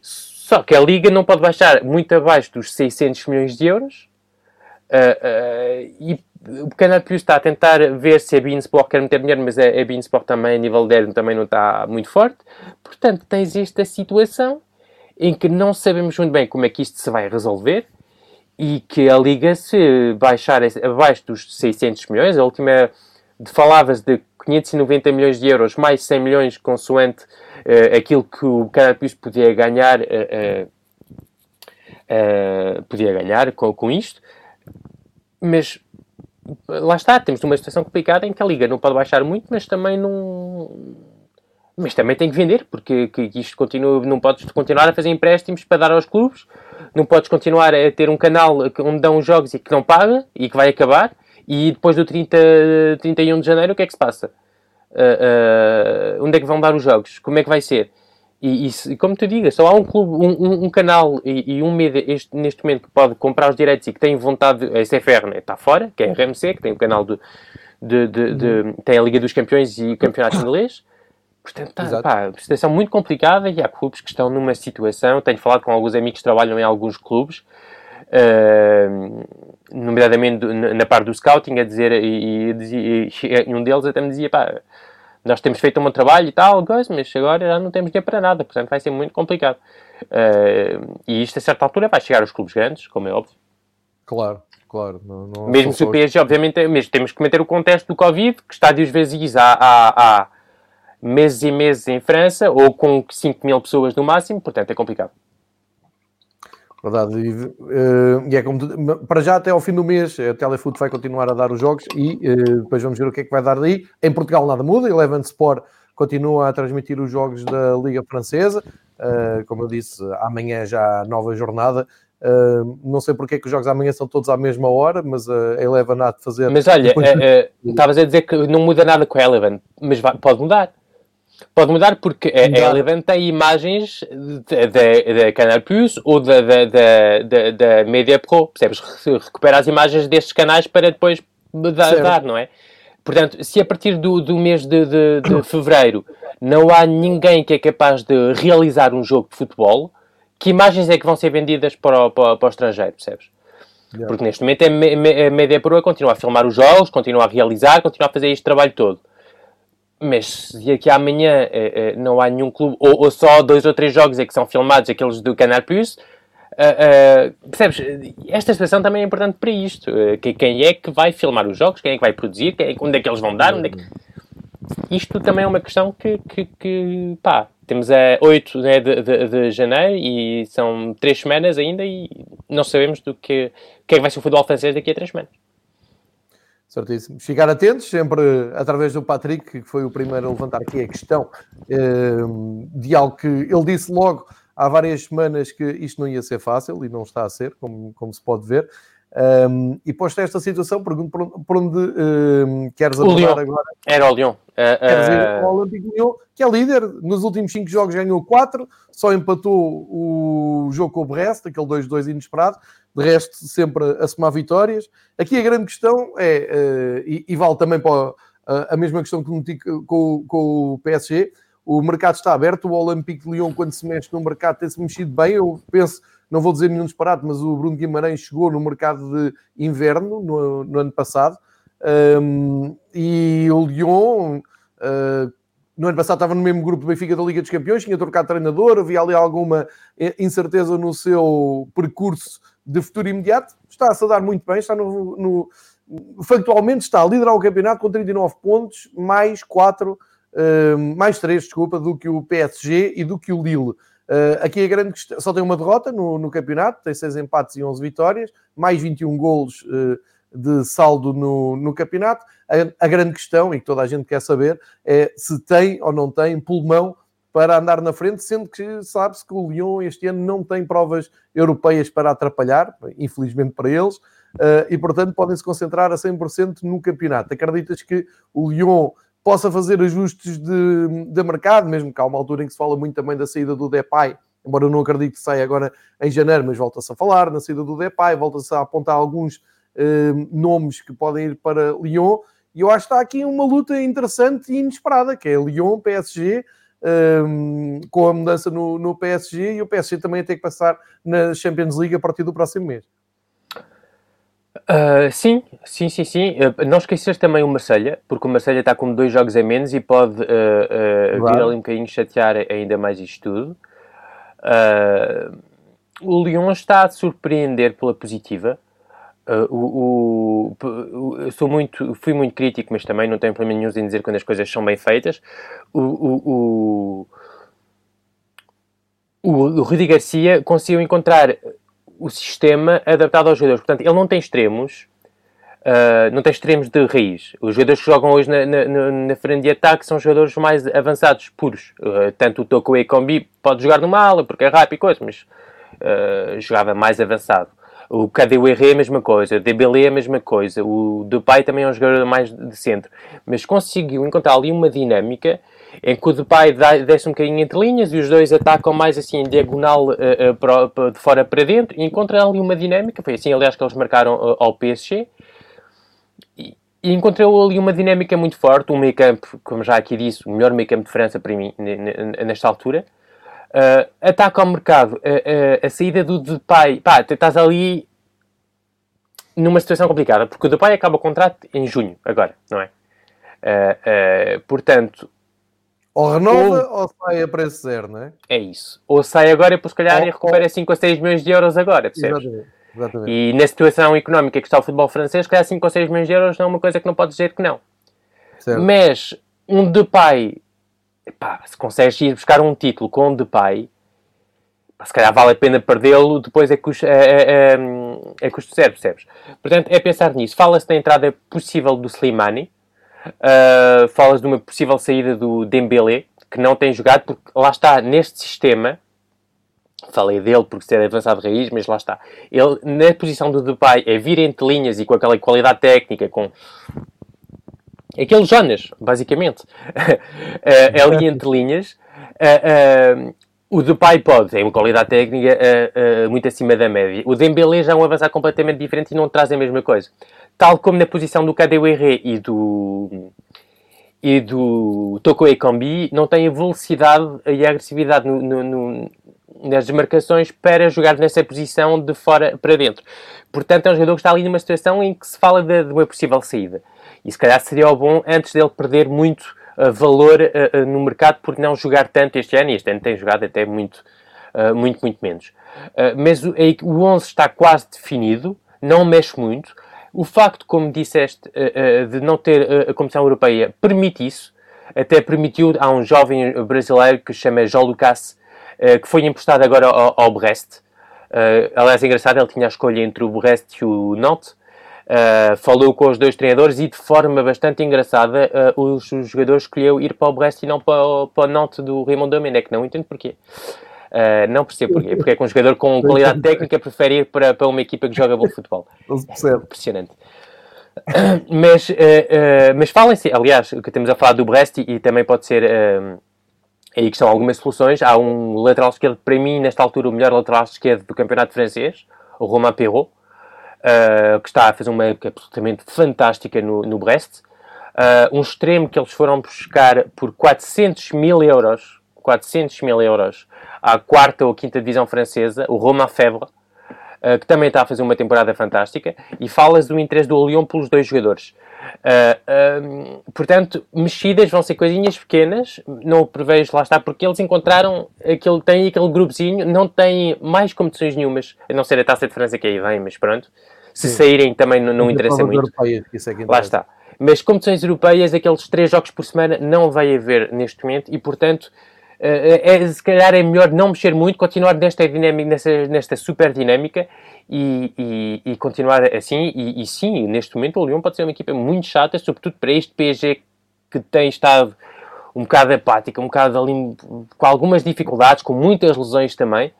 só que a Liga não pode baixar muito abaixo dos 600 milhões de euros. Uh, uh, e o Canal Plus está a tentar ver se a Beansport quer meter dinheiro, mas a, a Beansport também, a nível de também não está muito forte. Portanto, tens esta situação em que não sabemos muito bem como é que isto se vai resolver e que a Liga, se baixar abaixo dos 600 milhões, a última falava-se de 590 milhões de euros mais 100 milhões consoante uh, aquilo que o Canapis podia ganhar, uh, podia ganhar com, com isto, mas lá está, temos uma situação complicada em que a Liga não pode baixar muito, mas também não. Mas também tem que vender, porque que isto continua, não podes continuar a fazer empréstimos para dar aos clubes, não podes continuar a ter um canal onde dão jogos e que não paga e que vai acabar, e depois do 30, 31 de janeiro o que é que se passa? Uh, uh, onde é que vão dar os jogos? Como é que vai ser? E, e, como tu digas, só há um clube, um, um, canal e, e, um mídia este, neste momento que pode comprar os direitos e que tem vontade, a SFR né, está fora, que é a RMC, que tem o canal de, de, de, de, tem a Liga dos Campeões e o Campeonato Inglês. Portanto, está pá, situação muito complicada e há clubes que estão numa situação. Tenho falado com alguns amigos que trabalham em alguns clubes, uh, nomeadamente na parte do scouting, a dizer, e, e, e, um deles até me dizia, pá, nós temos feito um bom trabalho e tal, mas agora já não temos dinheiro para nada, portanto vai ser muito complicado. Uh, e isto a certa altura vai chegar aos clubes grandes, como é óbvio, Claro, claro. Não, não mesmo se o PSG, obviamente, mesmo temos que manter o contexto do Covid, que estádios vazios há, há, há meses e meses em França, ou com 5 mil pessoas no máximo, portanto é complicado. Verdade, e, uh, e é como tu, para já até ao fim do mês a Telefoot vai continuar a dar os jogos e uh, depois vamos ver o que é que vai dar daí. Em Portugal nada muda, Eleven Sport continua a transmitir os jogos da Liga Francesa, uh, como eu disse, amanhã já nova jornada. não sei porque é que os jogos amanhã são todos à mesma hora, mas a Eleven há de fazer. Mas olha, depois... estavas a dizer que não muda nada com a Eleven, mas pode mudar. Pode mudar porque a, a Eleven tem imagens da Canal Plus ou da, Media Pro, percebes? Recupera as imagens destes canais para depois dar, dar não é? Portanto, se a partir do, do mês de, de, de fevereiro não há ninguém que é capaz de realizar um jogo de futebol, que imagens é que vão ser vendidas para o, para, para o estrangeiro, percebes? Yeah. Porque neste momento a, a Media Pro continua a filmar os jogos, continua a realizar, continua a fazer este trabalho todo mas se aqui amanhã uh, uh, não há nenhum clube, ou, ou, só dois ou três jogos é que são filmados, aqueles do Canal Plus, uh, percebes? Esta situação também é importante para isto. Que, quem é que vai filmar os jogos? Quem é que vai produzir? É, onde é que eles vão dar? É que... Isto também é uma questão que, que, que pá, temos a 8 né, de, de, de, janeiro e são três semanas ainda e não sabemos do que, que é que vai ser o futebol francês daqui a três semanas. Certíssimo. Ficar atentos, sempre através do Patrick, que foi o primeiro a levantar aqui a questão ehm, de algo que ele disse logo há várias semanas que isto não ia ser fácil e não está a ser, como, como se pode ver. Um, e posto esta situação, pergunto por onde, um, queres abordar agora? Era o Lyon. Uh, queres ir ao uh, Olympique Lyon, que é líder. Nos últimos 5 jogos ganhou 4, só empatou o jogo com o Brest, aquele 2-2 inesperado. De resto, sempre a somar vitórias. Aqui a grande questão é, uh, e, e, vale também para a mesma questão que meti com, com o PSG, o mercado está aberto, o Olympique de Lyon, quando se mexe no mercado, tem-se mexido bem. Eu penso não vou dizer nenhum disparate, mas o Bruno Guimarães chegou no mercado de inverno no, no ano passado um, e o Lyon uh, no ano passado estava no mesmo grupo do Benfica da Liga dos Campeões, tinha trocado treinador, havia ali alguma incerteza no seu percurso de futuro imediato, está-se a dar muito bem, está no, no factualmente está a liderar o campeonato com 39 pontos, mais 4, uh, mais 3, desculpa, do que o PSG e do que o Lille. Uh, aqui a grande questão, só tem uma derrota no, no, campeonato, tem 6 empates e 11 vitórias, mais 21 golos uh, de saldo no, no campeonato. A, a, grande questão, e que toda a gente quer saber, é se tem ou não tem pulmão para andar na frente, sendo que sabe-se que o Lyon este ano não tem provas europeias para atrapalhar, infelizmente para eles, uh, e portanto podem se concentrar a 100% no campeonato. Acreditas que o Lyon possa fazer ajustes de, de mercado, mesmo que há uma altura em que se fala muito também da saída do Depay, embora eu não acredite que saia agora em janeiro, mas volta-se a falar na saída do Depay, volta-se a apontar alguns eh, nomes que podem ir para Lyon, e eu acho que está aqui uma luta interessante e inesperada, que é Lyon, PSG, um, eh, com a mudança no, no, PSG, e o PSG também tem que passar na Champions League a partir do próximo mês. Uh, sim, sim, sim, sim. Uh, não esqueças também o Marselha, porque o Marselha está com dois jogos a menos e pode uh, claro. vir ali um bocadinho chatear ainda mais isto tudo. o Lyon está a surpreender pela positiva. O, o, sou muito, fui muito crítico, mas também não tenho problema nenhum em dizer quando as coisas são bem feitas. O, o, o, o Rudi Garcia conseguiu encontrar o sistema adaptado aos jogadores. Portanto, ele não tem extremos, uh, não tem extremos de raiz. Os jogadores que jogam hoje na, na, na frente de ataque são jogadores mais avançados, puros. Uh, tanto o Toko Ekombi pode jogar numa ala, porque é rápido e coisa, mas uh, jogava mais avançado. O KDWR é a mesma coisa, o DBL é a mesma coisa, o Depay também é um jogador mais de centro. Mas conseguiu encontrar ali uma dinâmica em que o Depay desce um bocadinho entre linhas e os dois atacam mais assim em diagonal uh, uh, de fora para dentro e encontram ali uma dinâmica. Foi assim, aliás, que eles marcaram uh, ao PSG. E, e encontrou ali uma dinâmica muito forte. Um meio campo, como já aqui disse, o melhor meio campo de França para mim nesta altura. Ataca ao mercado, a saída do Depay, pá, estás ali numa situação complicada, porque o Depay acaba o contrato em junho, agora, não é? Uh, uh, portanto, ou renova ou... ou, sai a preço zero, não é? É isso. Ou sai agora e, se calhar, ou, recupera ou... 5 ou 6 milhões de euros agora, percebes? Exatamente. E na situação económica que está o futebol francês, calhar 5 ou 6 milhões de euros não é uma coisa que não pode dizer que não. Certo. Mas um Depay, pá, se consegues ir buscar um título com um Depay, pá, se calhar vale a pena perdê-lo, depois é custo, é, é, é, é custo zero, percebes? Portanto, é pensar nisso. Fala-se da entrada possível do Slimani, uh, falas de uma possível saída do Dembélé, que não tem jogado, porque lá está, neste sistema, falei dele porque ser avançado de raiz, mas lá está. Ele, na posição do Depay, é vir entre linhas e com aquela qualidade técnica, com aquele Jonas, basicamente. é ali entre linhas. Uh, uh, o Depay pode, tem uma qualidade técnica uh, muito acima da média. O Dembélé já é um avançado completamente diferente e não traz a mesma coisa. Tal como na posição do Kadewere e do e do Toko Ekambi, não tem a velocidade e a agressividade no, no, no, nas marcações para jogar nessa posição de fora para dentro. Portanto, é um jogador que está ali numa situação em que se fala de, de uma possível saída. E se calhar seria o bom antes dele perder muito uh, valor uh, uh, no mercado por não jogar tanto este ano. E este ano tem jogado até muito, muito, muito menos. mas o, o 11 está quase definido, não mexe muito. O facto, como disseste, de não ter a Comissão Europeia permite isso. Até permitiu, há um jovem brasileiro que se chama João Lucas, que foi emprestado agora ao, ao Brest. aliás, é engraçado, ele tinha a escolha entre o Brest e o Nantes. Uh, falou com os dois treinadores e de forma bastante engraçada uh, os, os, jogadores escolheu ir para o Brest e não para, o, para o Nantes do Raymond Domenech. Não entendo porquê. Uh, não percebo porquê. Porque é que um jogador com qualidade técnica prefere ir para, para uma equipa que joga bom futebol. Impressionante. mas mas falem-se, aliás, que temos a falar do Brest e, e também pode ser aí que estão algumas soluções. Há um lateral esquerdo, para mim, nesta altura, o melhor lateral esquerdo do campeonato francês, o Romain Perrault uh, que está a fazer uma época absolutamente fantástica no, no Brest. Uh, um extremo que eles foram buscar por 400 mil euros, 400 mil euros, à quarta ou quinta divisão francesa, o Romain Febre, uh, que também está a fazer uma temporada fantástica, e falas do interesse do Lyon pelos dois jogadores. Uh, uh, portanto, mexidas vão ser coisinhas pequenas, não o prevejo, lá está, porque eles encontraram aquele, tem aquele grupozinho, não tem mais competições nenhumas, a não ser a Taça de França que aí vem, mas pronto. Se Sim. saírem também não, não interessa muito. Europeias, é lá está. Mas competições europeias, aqueles três jogos por semana, não vai haver neste momento e, portanto, é, se calhar é melhor não mexer muito, continuar nesta, dinâmica, nesta, nesta super dinâmica e, e, e continuar assim. E, e, sim, neste momento o Lyon pode ser uma equipa muito chata, sobretudo para este PSG que tem estado um bocado apática, um bocado ali com algumas dificuldades, com muitas lesões também.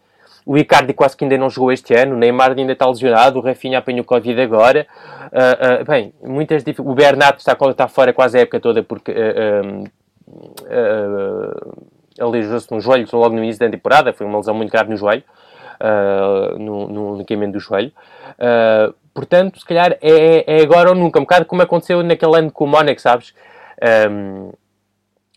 O Icardi quase que ainda não jogou este ano, o Neymar ainda está lesionado, o Rafinha apanhou Covid agora. Uh, uh, bem, muitas O Bernardo está, está fora quase a época toda porque uh, ele lesionou-se no joelho logo no início da temporada, foi uma lesão muito grave no joelho uh, no, no ligamento do joelho. Uh, portanto, se calhar é, é, agora ou nunca, um bocado como aconteceu naquele ano com o Mónaco, sabes? Um,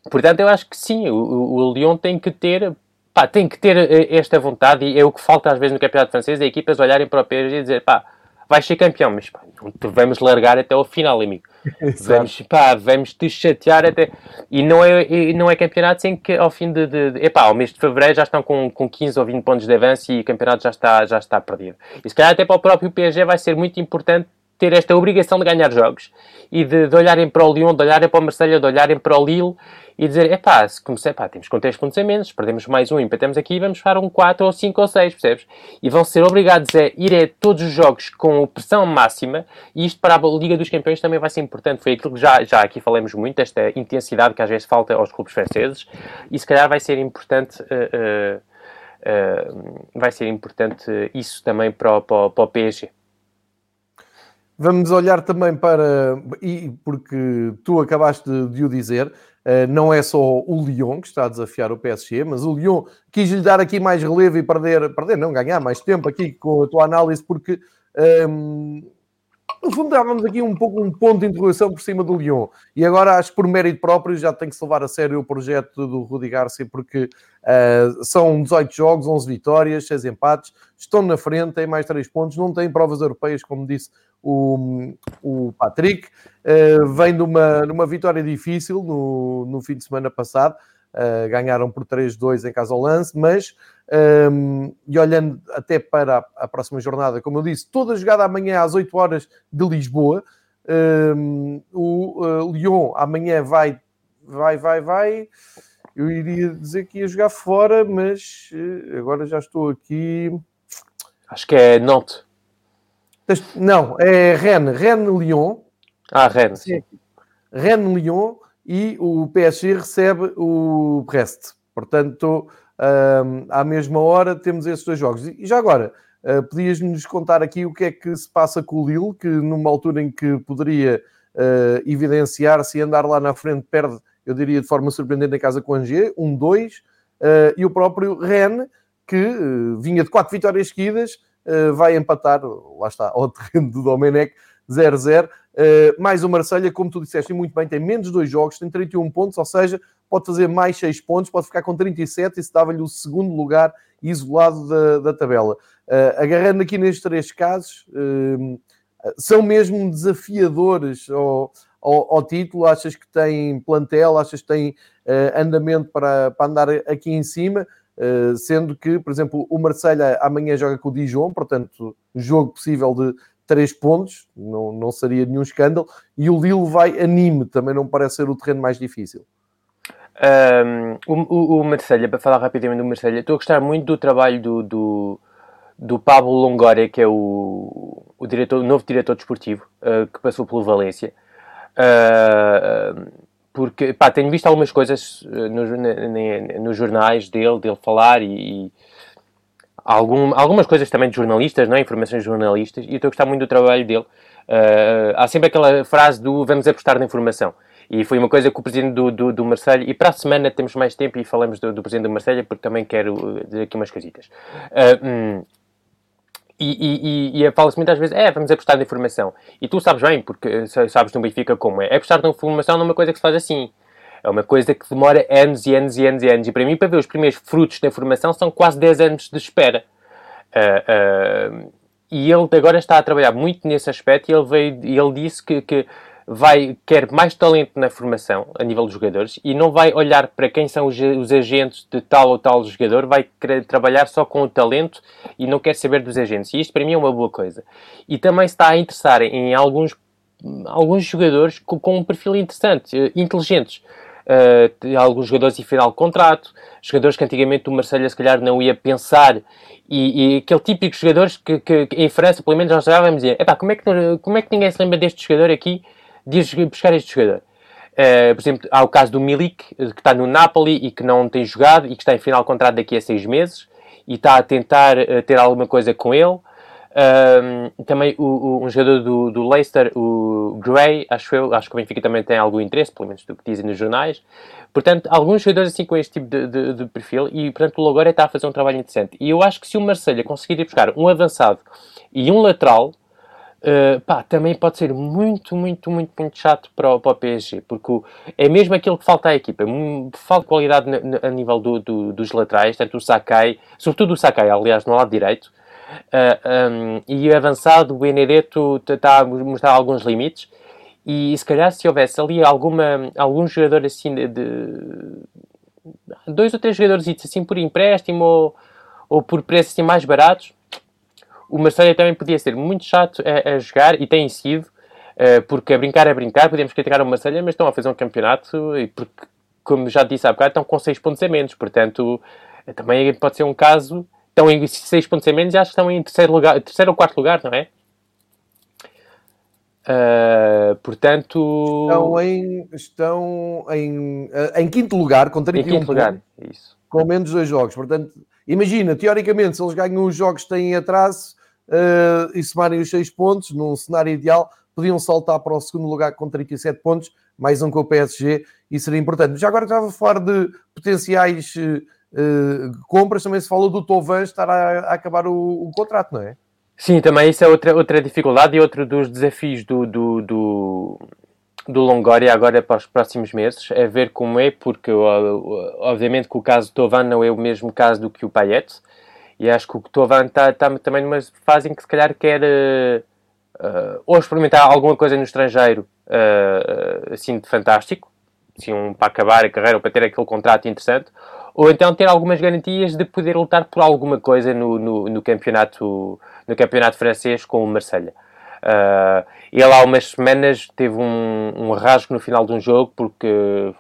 portanto, eu acho que sim, o, o Lyon tem que ter pá, tem que ter eh, esta vontade e é o que falta às vezes no campeonato francês, é equipas olharem para o PSG e dizer, pá, vais ser campeão, mas pá, vamos largar até ao final, amigo. vamos, pá, vamos te chatear até. E não é, e não é campeonato sem que ao fim de, de, de. Epá, ao mês de fevereiro já estão com, com 15 ou 20 pontos de avanço e o campeonato já está, já está perdido. E se calhar até para o próprio PSG vai ser muito importante ter esta obrigação de ganhar jogos e de, de olharem para o Lyon, de olharem para o Marseille, de olharem para o Lille e dizer, é pá, se pá, temos com 3 pontos a menos, perdemos mais um, empatamos aqui, vamos para um 4 ou 5 ou 6, percebes? E vão ser obrigados a ir a todos os jogos com pressão máxima e isto para a Liga dos Campeões também vai ser importante. Foi aquilo que já, já aqui falamos muito, esta intensidade que às vezes falta aos clubes franceses e se calhar vai ser importante. Uh, uh, uh, vai ser importante isso também para o, para, para o PSG. Vamos olhar também para, e porque tu acabaste de, o dizer, Uh, não é só o Lyon que está a desafiar o PSG, mas o Lyon quis lhe dar aqui mais relevo e perder, perder não, ganhar mais tempo aqui com a tua análise, porque ehm, no fundo dávamos aqui um pouco um ponto de interrogação por cima do Lyon. E agora acho que por mérito próprio já tem que se levar a sério o projeto do Rudi Garcia, porque uh, são 18 jogos, 11 vitórias, 6 empates, estão na frente, têm mais 3 pontos, não têm provas europeias, como disse o, o Patrick. Uh, vem de uma, de uma vitória difícil no, no fim de semana passado. Uh, ganharam por 3-2 em casa ao lance, mas Um, e olhando até para a, a, próxima jornada, como eu disse, toda jogada amanhã às 8 horas de Lisboa. Um, o uh, Lyon amanhã vai, vai, vai, vai. Eu iria dizer que ia jogar fora, mas uh, agora já estou aqui. Acho que é Nantes. Não, é Rennes, Rennes-Lyon. Ah, Rennes. Sim. Rennes-Lyon e o PSG recebe o Brest. Portanto, à mesma hora temos esses dois jogos. E já agora, uh, podias-nos contar aqui o que é que se passa com o Lille, que numa altura em que poderia uh, evidenciar se andar lá na frente perde, eu diria de forma surpreendente em casa com Angers, um 2, uh, e o próprio Rennes, que vinha de quatro vitórias seguidas, vai empatar, lá está, ao terreno do Domenech, 0-0. mais o Marselha, como tu disseste muito bem, tem menos dois jogos, tem 31 pontos, ou seja, pode fazer mais 6 pontos, pode ficar com 37 e se dava-lhe o segundo lugar isolado da, da tabela. Uh, agarrando aqui nestes três casos, uh, são mesmo desafiadores ao, ao, ao, título? Achas que tem plantel? Achas que tem uh, andamento para, para andar aqui em cima? sendo que, por exemplo, o Marselha amanhã joga com o Dijon, portanto, jogo possível de 3 pontos, não, não seria nenhum escândalo, e o Lille vai anime, também não parece ser o terreno mais difícil. Um, o, o, para falar rapidamente do Marselha, estou a gostar muito do trabalho do, do, do Pablo Longoria, que é o, o, diretor, o novo diretor desportivo, uh, que passou pelo Valência. Uh, porque, pá, tenho visto algumas coisas uh, nos, nos jornais dele, dele falar e algum, algumas coisas também de jornalistas, não é? informações jornalistas, e estou a gostar muito do trabalho dele. Uh, há sempre aquela frase do vamos apostar na informação. E foi uma coisa que o presidente do, do, do Marselha, e para a semana temos mais tempo e falamos do, do presidente do Marselha, porque também quero dizer aqui umas coisitas. Uh, hum, e, e, e fala-se muitas vezes, é, vamos apostar na informação. E tu sabes bem, porque sabes no Benfica como é. Apostar na informação não é coisa que se faz assim. É uma coisa que demora anos e anos e anos e anos. E para mim, para ver os primeiros frutos da informação, são quase 10 anos de espera. Uh, uh, e ele agora está a trabalhar muito nesse aspecto e ele, veio, ele disse que, que vai quer mais talento na formação a nível dos jogadores e não vai olhar para quem são os, os agentes de tal ou tal jogador, vai querer trabalhar só com o talento e não quer saber dos agentes. E isto para mim é uma boa coisa. E também está a interessar em alguns, alguns jogadores com, com um perfil interessante, uh, inteligentes. Uh, alguns jogadores em final de contrato, jogadores que antigamente o Marcelo se calhar não ia pensar e, e aquele típico jogadores que, que, que, em França, pelo menos nós já dizer, epá, como é, que, como é que ninguém se lembra deste jogador aqui de buscar este jogador. Uh, por exemplo, há o caso do Milik, que está no Napoli e que não tem jogado e que está em final de contrato daqui a seis meses e está a tentar uh, ter alguma coisa com ele. Uh, também o, o, um jogador do, do Leicester, o Gray, acho eu, acho que o Benfica também tem algum interesse, pelo menos do que dizem nos jornais. Portanto, alguns jogadores assim com este tipo de, de, de perfil e, portanto, o Logora está a fazer um trabalho interessante. E eu acho que se o Marselha conseguir ir buscar um avançado e um lateral, Uh, pá, também pode ser muito, muito, muito, muito chato para o, para o PSG, porque o, é mesmo aquilo que falta à equipa. Falta qualidade a nível do, do, dos laterais, tanto o Sakai, sobretudo o Sakai, aliás, no lado direito, uh, eh, um, e avançado, o Benedetto está a mostrar alguns limites. E se calhar, se houvesse ali alguma, algum jogador assim de, de dois ou três jogadores assim por empréstimo ou, ou por preços assim mais baratos o Marseille também podia ser muito chato a, a jogar e tem sido, uh, porque a brincar é brincar, podemos criticar o Marseille, mas estão a fazer um campeonato e porque, como já disse há bocado, estão com 6 pontos a menos, portanto, também pode ser um caso, estão em 6 pontos a menos e acho que estão em terceiro, lugar, terceiro ou quarto lugar, não é? Uh, portanto. Estão em, estão em, em quinto lugar, com 31 em quinto lugar, isso. com menos dois jogos. Portanto, imagina, teoricamente, se eles ganham os jogos que têm atraso, uh, e somarem os 6 pontos, num cenário ideal, podiam saltar para o segundo lugar com 37 pontos, mais um com o PSG, e seria importante. Já agora estava a falar de potenciais compras, também se falou do Tovan estar a, a acabar o, o, contrato, não é? Sim, também isso é outra, outra dificuldade e outro dos desafios do, do, do, do Longoria agora para os próximos meses, é ver como é, porque obviamente que o caso do Tovan não é o mesmo caso do que o Payet, e acho que o Tovan está tá também numa fase em que se calhar quer uh, ou experimentar alguma coisa no estrangeiro uh, assim de fantástico, assim, um, para acabar a carreira ou para ter aquele contrato interessante, ou então ter algumas garantias de poder lutar por alguma coisa no, no, no campeonato, no campeonato francês com o Marselha. Uh, ele há umas semanas teve um, um rasgo no final de um jogo porque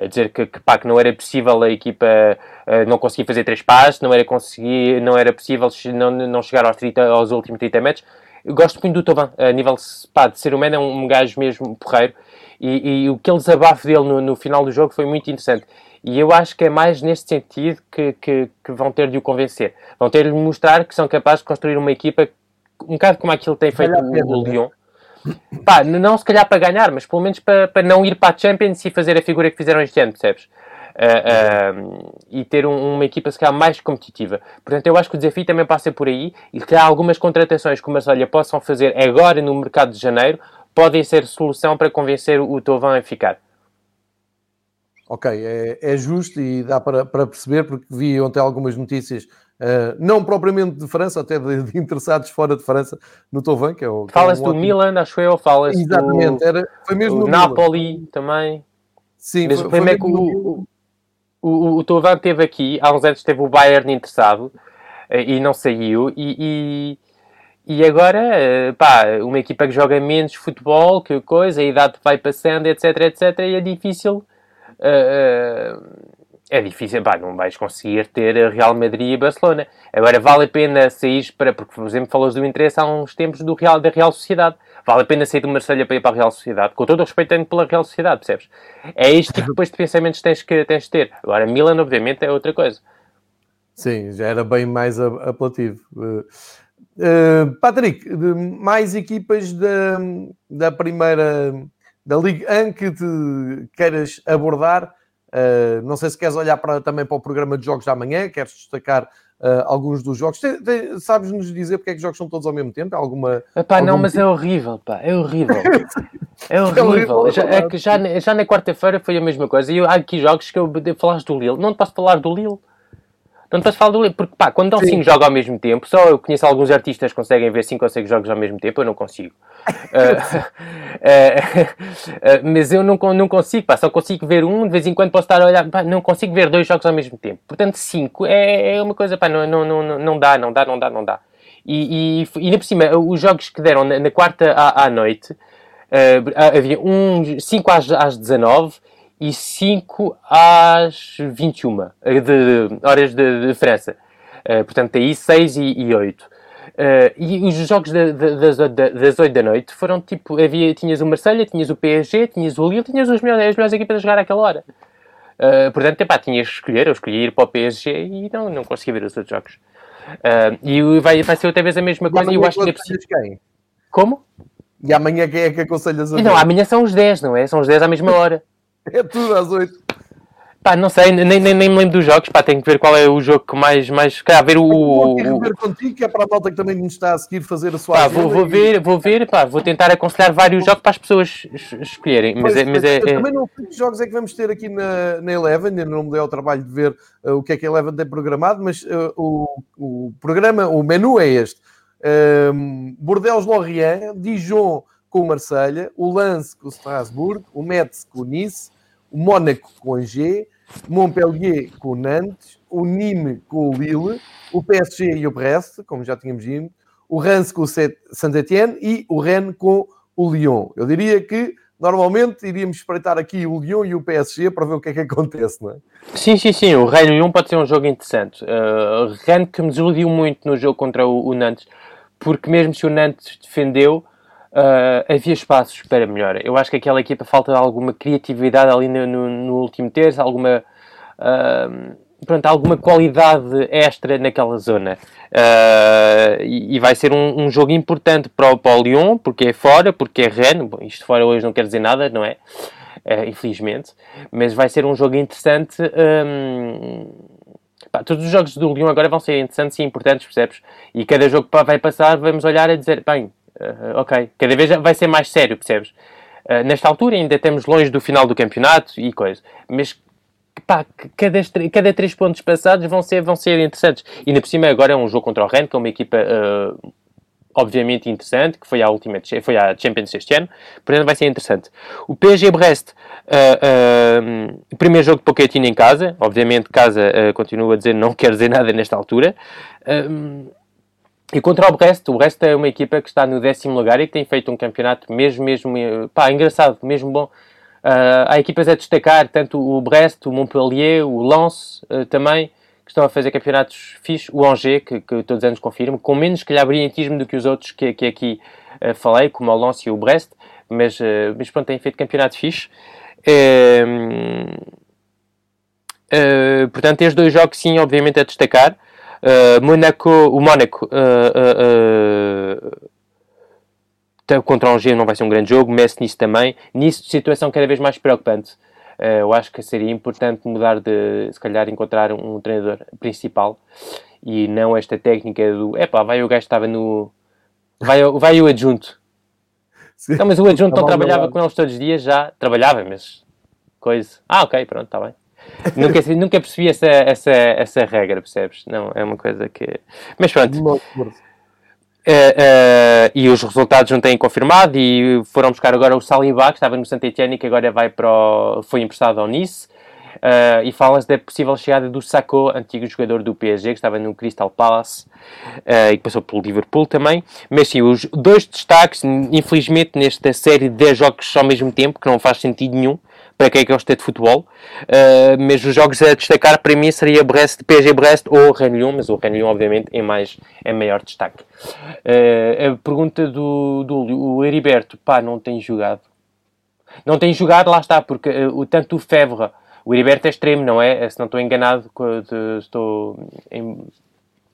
a dizer que, que, pá, que não era possível a equipa uh, não conseguir fazer três passos, não era, conseguir, não era possível não, não chegar aos, 30, aos últimos 30 metros. Eu gosto muito do Tovan, a nível pá, de ser humano, é um, um gajo mesmo porreiro. E, e o que ele desabafo dele no, no, final do jogo foi muito interessante. E eu acho que é mais neste sentido que, que, que vão ter de o convencer. Vão ter de mostrar que são capazes de construir uma equipa um bocado como aquilo tem feito o, o Lyon. Pá, não se calhar para ganhar, mas pelo menos para, para não ir para a Champions e fazer a figura que fizeram este ano, percebes? Uh, uh, e ter um, uma equipa se calhar mais competitiva. Portanto, eu acho que o desafio também passa por aí e que há algumas contratações que o Marselha possam fazer agora no mercado de janeiro podem ser solução para convencer o Tovan a ficar. Ok, é, é justo e dá para, para perceber, porque vi ontem algumas notícias Uh, não propriamente de França, até de, de, interessados fora de França, no Tovan, que é o. Fala-se é um do ótimo... Milan, acho eu, fala-se Exatamente, do, era, foi mesmo o Napoli Milan. também. Sim, Mas foi, o problema é que o, o, o, Tovan teve aqui, há uns anos teve o Bayern interessado uh, e não saiu, e, e, e, agora, uh, pá, uma equipa que joga menos futebol, que coisa, a idade vai passando, etc, etc, e é difícil. Uh, é difícil, pá, não vais conseguir ter Real Madrid e Barcelona. Agora, vale a pena sair para, porque, por exemplo, falas do interesse há uns tempos do Real, da Real Sociedade. Vale a pena sair do Marselha para ir para a Real Sociedade, com todo o respeito tenho pela Real Sociedade, percebes? É este tipo depois de pensamentos que tens que tens de ter. Agora, Milan, obviamente, é outra coisa. Sim, já era bem mais apelativo. Uh, Patrick, mais equipas da, da primeira da Liga 1 que te queiras abordar Uh, não sei se queres olhar para, também para o programa de jogos de amanhã, queres destacar uh, alguns dos jogos. Sabes-nos dizer porque é que os jogos são todos ao mesmo tempo? Alguma, Epá, algum... não, mas é horrível, pá, é horrível. É, é horrível. É, horrível, já, é que já, já na quarta-feira foi a mesma coisa. E eu, há aqui jogos que eu falaste do Lille. Não te posso falar do Lille. Não te posso falar do Lille. Porque, pá, quando dão 5 jogos ao mesmo tempo, só eu conheço alguns artistas que conseguem ver 5 ou 6 jogos ao mesmo tempo, eu não consigo. uh, uh, mas eu não, não consigo, pá, só consigo ver um, de vez em quando posso estar a olhar, pá, não consigo ver dois jogos ao mesmo tempo. Portanto, cinco é, é uma coisa, pá, não, não, não, não dá, não dá, não dá, não dá. E, e, e ainda por cima, os jogos que deram na, na quarta à, à noite, uh, havia um, 5 às, às 19 e 5 às 21 de, de horas de, de diferença. Uh, portanto, aí 6 e, e 8. Uh, e os jogos das, das 8 da noite foram tipo: havia, tinhas o Marselha, tinhas o PSG, tinhas o Lille, tinhas os melhores, as melhores equipas a jogar àquela hora. Uh, portanto, epá, tinhas que escolher. Eu escolhi ir para o PSG e não, não consegui ver os outros jogos. Uh, e vai, vai ser outra vez a mesma coisa. E eu acho que é preciso. Quem? Como? E amanhã quem é que aconselhas a Não, amanhã são os 10, não é? São os 10 à mesma hora. É tudo às 8. Pá, não sei, nem, nem, nem me lembro dos jogos, pá, tenho que ver qual é o jogo que mais, mais, calhar, ver o... Vou aqui rever contigo, que é para a malta que também nos está a seguir fazer a sua pá, vou, vou ver, vou ver, pá, vou tentar aconselhar vários jogos para as pessoas escolherem, mas, é, mas é, é... Também não sei que jogos é que vamos ter aqui na, na Eleven, ainda não me dei ao trabalho de ver uh, o que é que a Eleven tem programado, mas uh, o, o programa, o menu é este. Um, Bordeaux-Lorient, Dijon com o Marselha, o Lance com o Strasbourg, o Metz com o Nice, o Mónaco com o Angers, Montpellier com o Nantes, o Nîmes com o Lille, o PSG e o Brest, como já tínhamos dito, o Reims com o Saint-Etienne e o Rennes com o Lyon. Eu diria que normalmente iríamos espreitar aqui o Lyon e o PSG para ver o que é que acontece, não é? Sim, sim, sim. O Rennes Lyon pode ser um jogo interessante. Uh, Rennes que me desiludiu muito no jogo contra o, o Nantes, porque mesmo se o Nantes defendeu, Uh, havia espaços para melhor. Eu acho que aquela equipa falta alguma criatividade ali no, no, no último terço, alguma, uh, pronto, alguma qualidade extra naquela zona. Uh, e, e, vai ser um, um, jogo importante para o, para o Lyon, porque é fora, porque é Rennes. Bom, isto fora hoje não quer dizer nada, não é? infelizmente. Mas vai ser um jogo interessante. Um, Pá, todos os jogos do Lyon agora vão ser interessantes e importantes, percebes? E cada jogo que vai passar, vamos olhar a dizer, bem, uh, ok, cada vez vai ser mais sério, percebes? Uh, nesta altura ainda estamos longe do final do campeonato e coisa, mas pá, cada, cada três pontos passados vão ser, vão ser interessantes. E ainda por cima agora é um jogo contra o Rennes, que é uma equipa uh, obviamente interessante, que foi a última, foi a Champions este ano, portanto vai ser interessante. O PSG Brest, uh, uh, primeiro jogo de Pochettino em casa, obviamente casa uh, continua a dizer não quer dizer nada nesta altura, e contra o Brest, o Brest é uma equipa que está no décimo lugar e que tem feito um campeonato mesmo, mesmo, pá, engraçado, mesmo bom. Uh, há equipas a destacar, tanto o Brest, o Montpellier, o Lens uh, também, que estão a fazer campeonatos fixos. O Angers, que, que todos os anos confirmo, com menos, brilhantismo do que os outros que, que aqui uh, falei, como o Lens e o Brest, mas, mas pronto, têm feito campeonatos fixos. portanto, estes dois jogos, sim, obviamente, a destacar. Uh, Monaco, o Mónaco uh, uh, contra o Angers não vai ser um grande jogo, Messi nisso também. Nisso, situação cada vez mais preocupante. eu acho que seria importante mudar de, se calhar, encontrar um treinador principal e não esta técnica do epá, vai o gajo estava no. Vai, vai o adjunto. Sim. Não, mas o adjunto não trabalhava com eles todos os dias, já trabalhava, mas coisa. Ah, ok, pronto, está bem nunca, nunca percebi essa, essa, essa regra, percebes? Não, é uma coisa que. Mas pronto. Uh, uh, e os resultados não têm confirmado e foram buscar agora o Saliba, que estava no Saint Etienne e que agora vai para o, foi emprestado ao Nice. Uh, e fala-se da possível chegada do Sacco, antigo jogador do PSG, que estava no Crystal Palace e que passou pelo Liverpool também. Mas sim, os dois destaques, infelizmente, nesta série de 10 jogos ao mesmo tempo, que não faz sentido nenhum, para quem gosta de futebol. Uh, mas os jogos a destacar para mim seria Brest, PSG Brest ou Rennes mas o Rennes obviamente é mais é maior destaque. Uh, a pergunta do, do o Heriberto, pá, não tem jogado. Não tem jogado, lá está, porque uh, o tanto o Fevre, o Heriberto é extremo, não é? Se não estou enganado, de, estou em,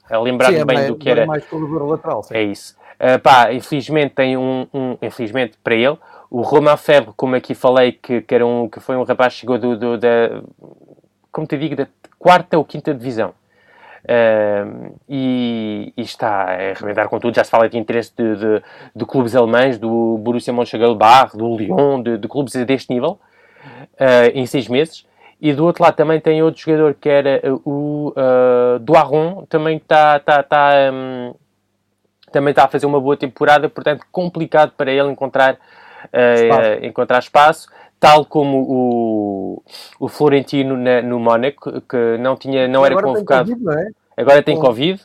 a lembrar-me bem mais, do que era. Mais lateral, sim. É isso. Uh, pá, infelizmente tem um, um, infelizmente para ele, o Romain Febre, como aqui falei, que, que, era um, que foi um rapaz que chegou do, do, da, como te digo, da quarta ou quinta divisão. Uh, e, e, está a arrebentar com tudo. Já se fala de interesse de, de, de clubes alemães, do Borussia Mönchengladbach, do Lyon, de, de clubes deste nível, uh, em seis meses. E do outro lado também tem outro jogador que era o uh, Doiron, também está, está, está, um, também está a fazer uma boa temporada, portanto complicado para ele encontrar uh, encontrar espaço, tal como o, o Florentino na, no Mónaco, que não, tinha, não era convocado. Tem COVID, não é? Agora tem Covid.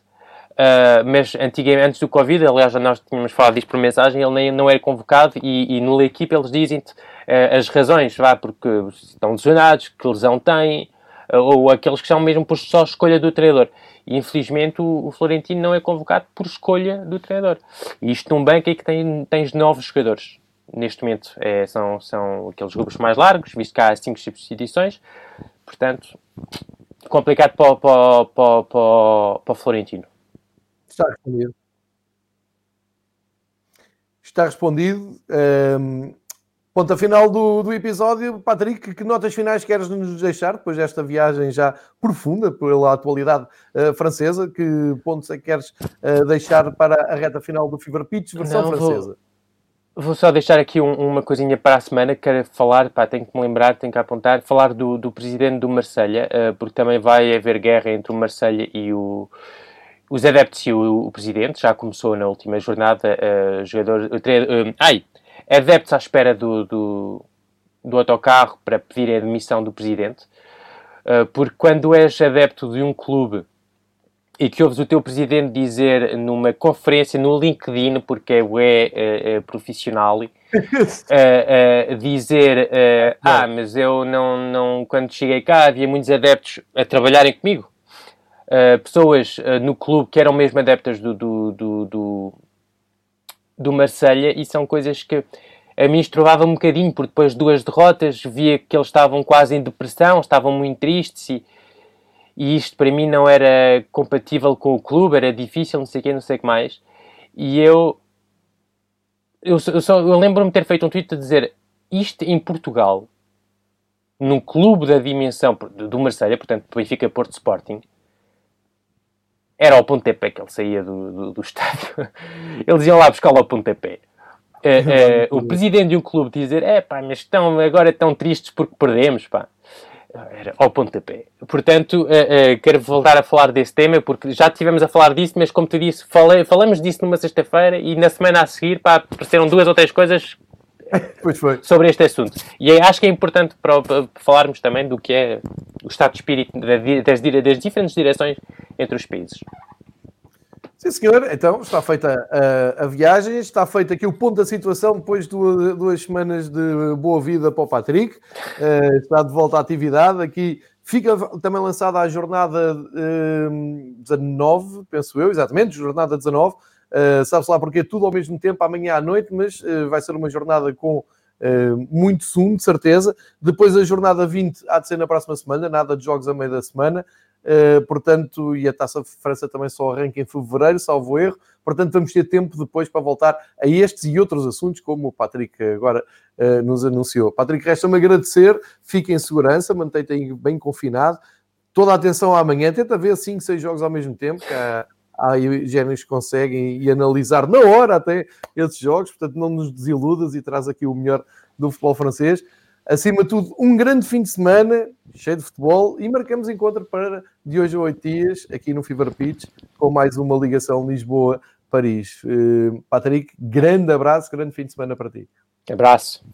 Uh, mas antigamente, antes do Covid, aliás, já nós tínhamos falado disto por mensagem, ele nem, não era convocado e, e no equipe eles dizem-te uh, as razões, vá, porque estão lesionados, que lesão têm, uh, ou aqueles que são mesmo por só escolha do treinador. E infelizmente o, o, Florentino não é convocado por escolha do treinador. E isto num banco é que tem, tens novos jogadores neste momento é, são, são aqueles grupos mais largos, visto que há 5 substituições, portanto, complicado para, para, para, para, para o Florentino. Está respondido. Está respondido. Um, ponta final do, do episódio. Patrick, que notas finais queres nos deixar depois desta viagem já profunda pela atualidade uh, francesa? Que pontos é que queres uh, deixar para a reta final do Fever Pitch, versão Não, francesa? Vou Vou só deixar aqui um, uma coisinha para a semana que quero falar, pá, tenho que me lembrar, tenho que apontar, falar do, do presidente do Marselha, uh, porque também vai haver guerra entre o Marselha e o, os adeptos e o, o presidente, já começou na última jornada, uh, jogador, uh, ai, adeptos à espera do, do, do autocarro para pedir a admissão do presidente, porque quando és adepto de um clube e que ouves o teu presidente dizer numa conferência no LinkedIn, porque é, é, é profissional, uh, uh, dizer uh, ah, mas eu não, não, quando cheguei cá havia muitos adeptos a trabalharem comigo. pessoas no clube que eram mesmo adeptas do, do, do, do, do Marselha e são coisas que a mim estrovava um bocadinho, porque depois de duas derrotas via que eles estavam quase em depressão, estavam muito tristes e e isto para mim não era compatível com o clube, era difícil, não sei o quê, não sei o que mais. E eu, eu, eu, só, eu lembro-me de ter feito um tweet a dizer isto em Portugal, num clube da dimensão do Marselha, portanto Benfica Porto Sporting, era ao pontapé que ele saía do, do, do estádio. Eles iam lá buscar ao pontapé. Uh, uh, o presidente de um clube dizer: é pá, mas estão agora tão tristes porque perdemos, pá. Era ao pontapé. Portanto, uh, uh, quero voltar a falar desse tema, porque já tivemos a falar disso, mas como te disse, falei, falamos disso numa sexta-feira e na semana a seguir pá, apareceram duas ou três coisas sobre este assunto. E acho que é importante para, para, falarmos também do que é o estado de espírito das, das diferentes direções entre os países. Sim, senhor. Então, está feita a, a, viagem, está feito aqui o ponto da situação depois de duas, duas semanas de boa vida para o Patrick. Uh, está de volta à atividade. Aqui fica também lançada a jornada uh, 19, penso eu, exatamente, jornada 19. Uh, Sabe-se lá porque é tudo ao mesmo tempo, amanhã à noite, mas uh, vai ser uma jornada com muito sumo, de certeza. Depois a jornada 20 há de ser na próxima semana, nada de jogos a meio da semana. Uh, portanto, e a Taça de França também só arranca em fevereiro, salvo erro. Portanto, vamos ter tempo depois para voltar a estes e outros assuntos, como o Patrick agora uh, nos anunciou. Patrick, resta-me agradecer, fique em segurança, mantém-te aí bem confinado. Toda a atenção amanhã, tenta ver 5, 6 jogos ao mesmo tempo, que há, há géneros que conseguem e analisar na hora até esses jogos, portanto, não nos desiludas e traz aqui o melhor do futebol francês. Acima de tudo, um grande fim de semana, cheio de futebol, e marcamos encontro para de hoje a oito dias, aqui no Fever Pitch, com mais uma ligação Lisboa-Paris. Uh, Patrick, grande abraço, grande fim de semana para ti. Abraço.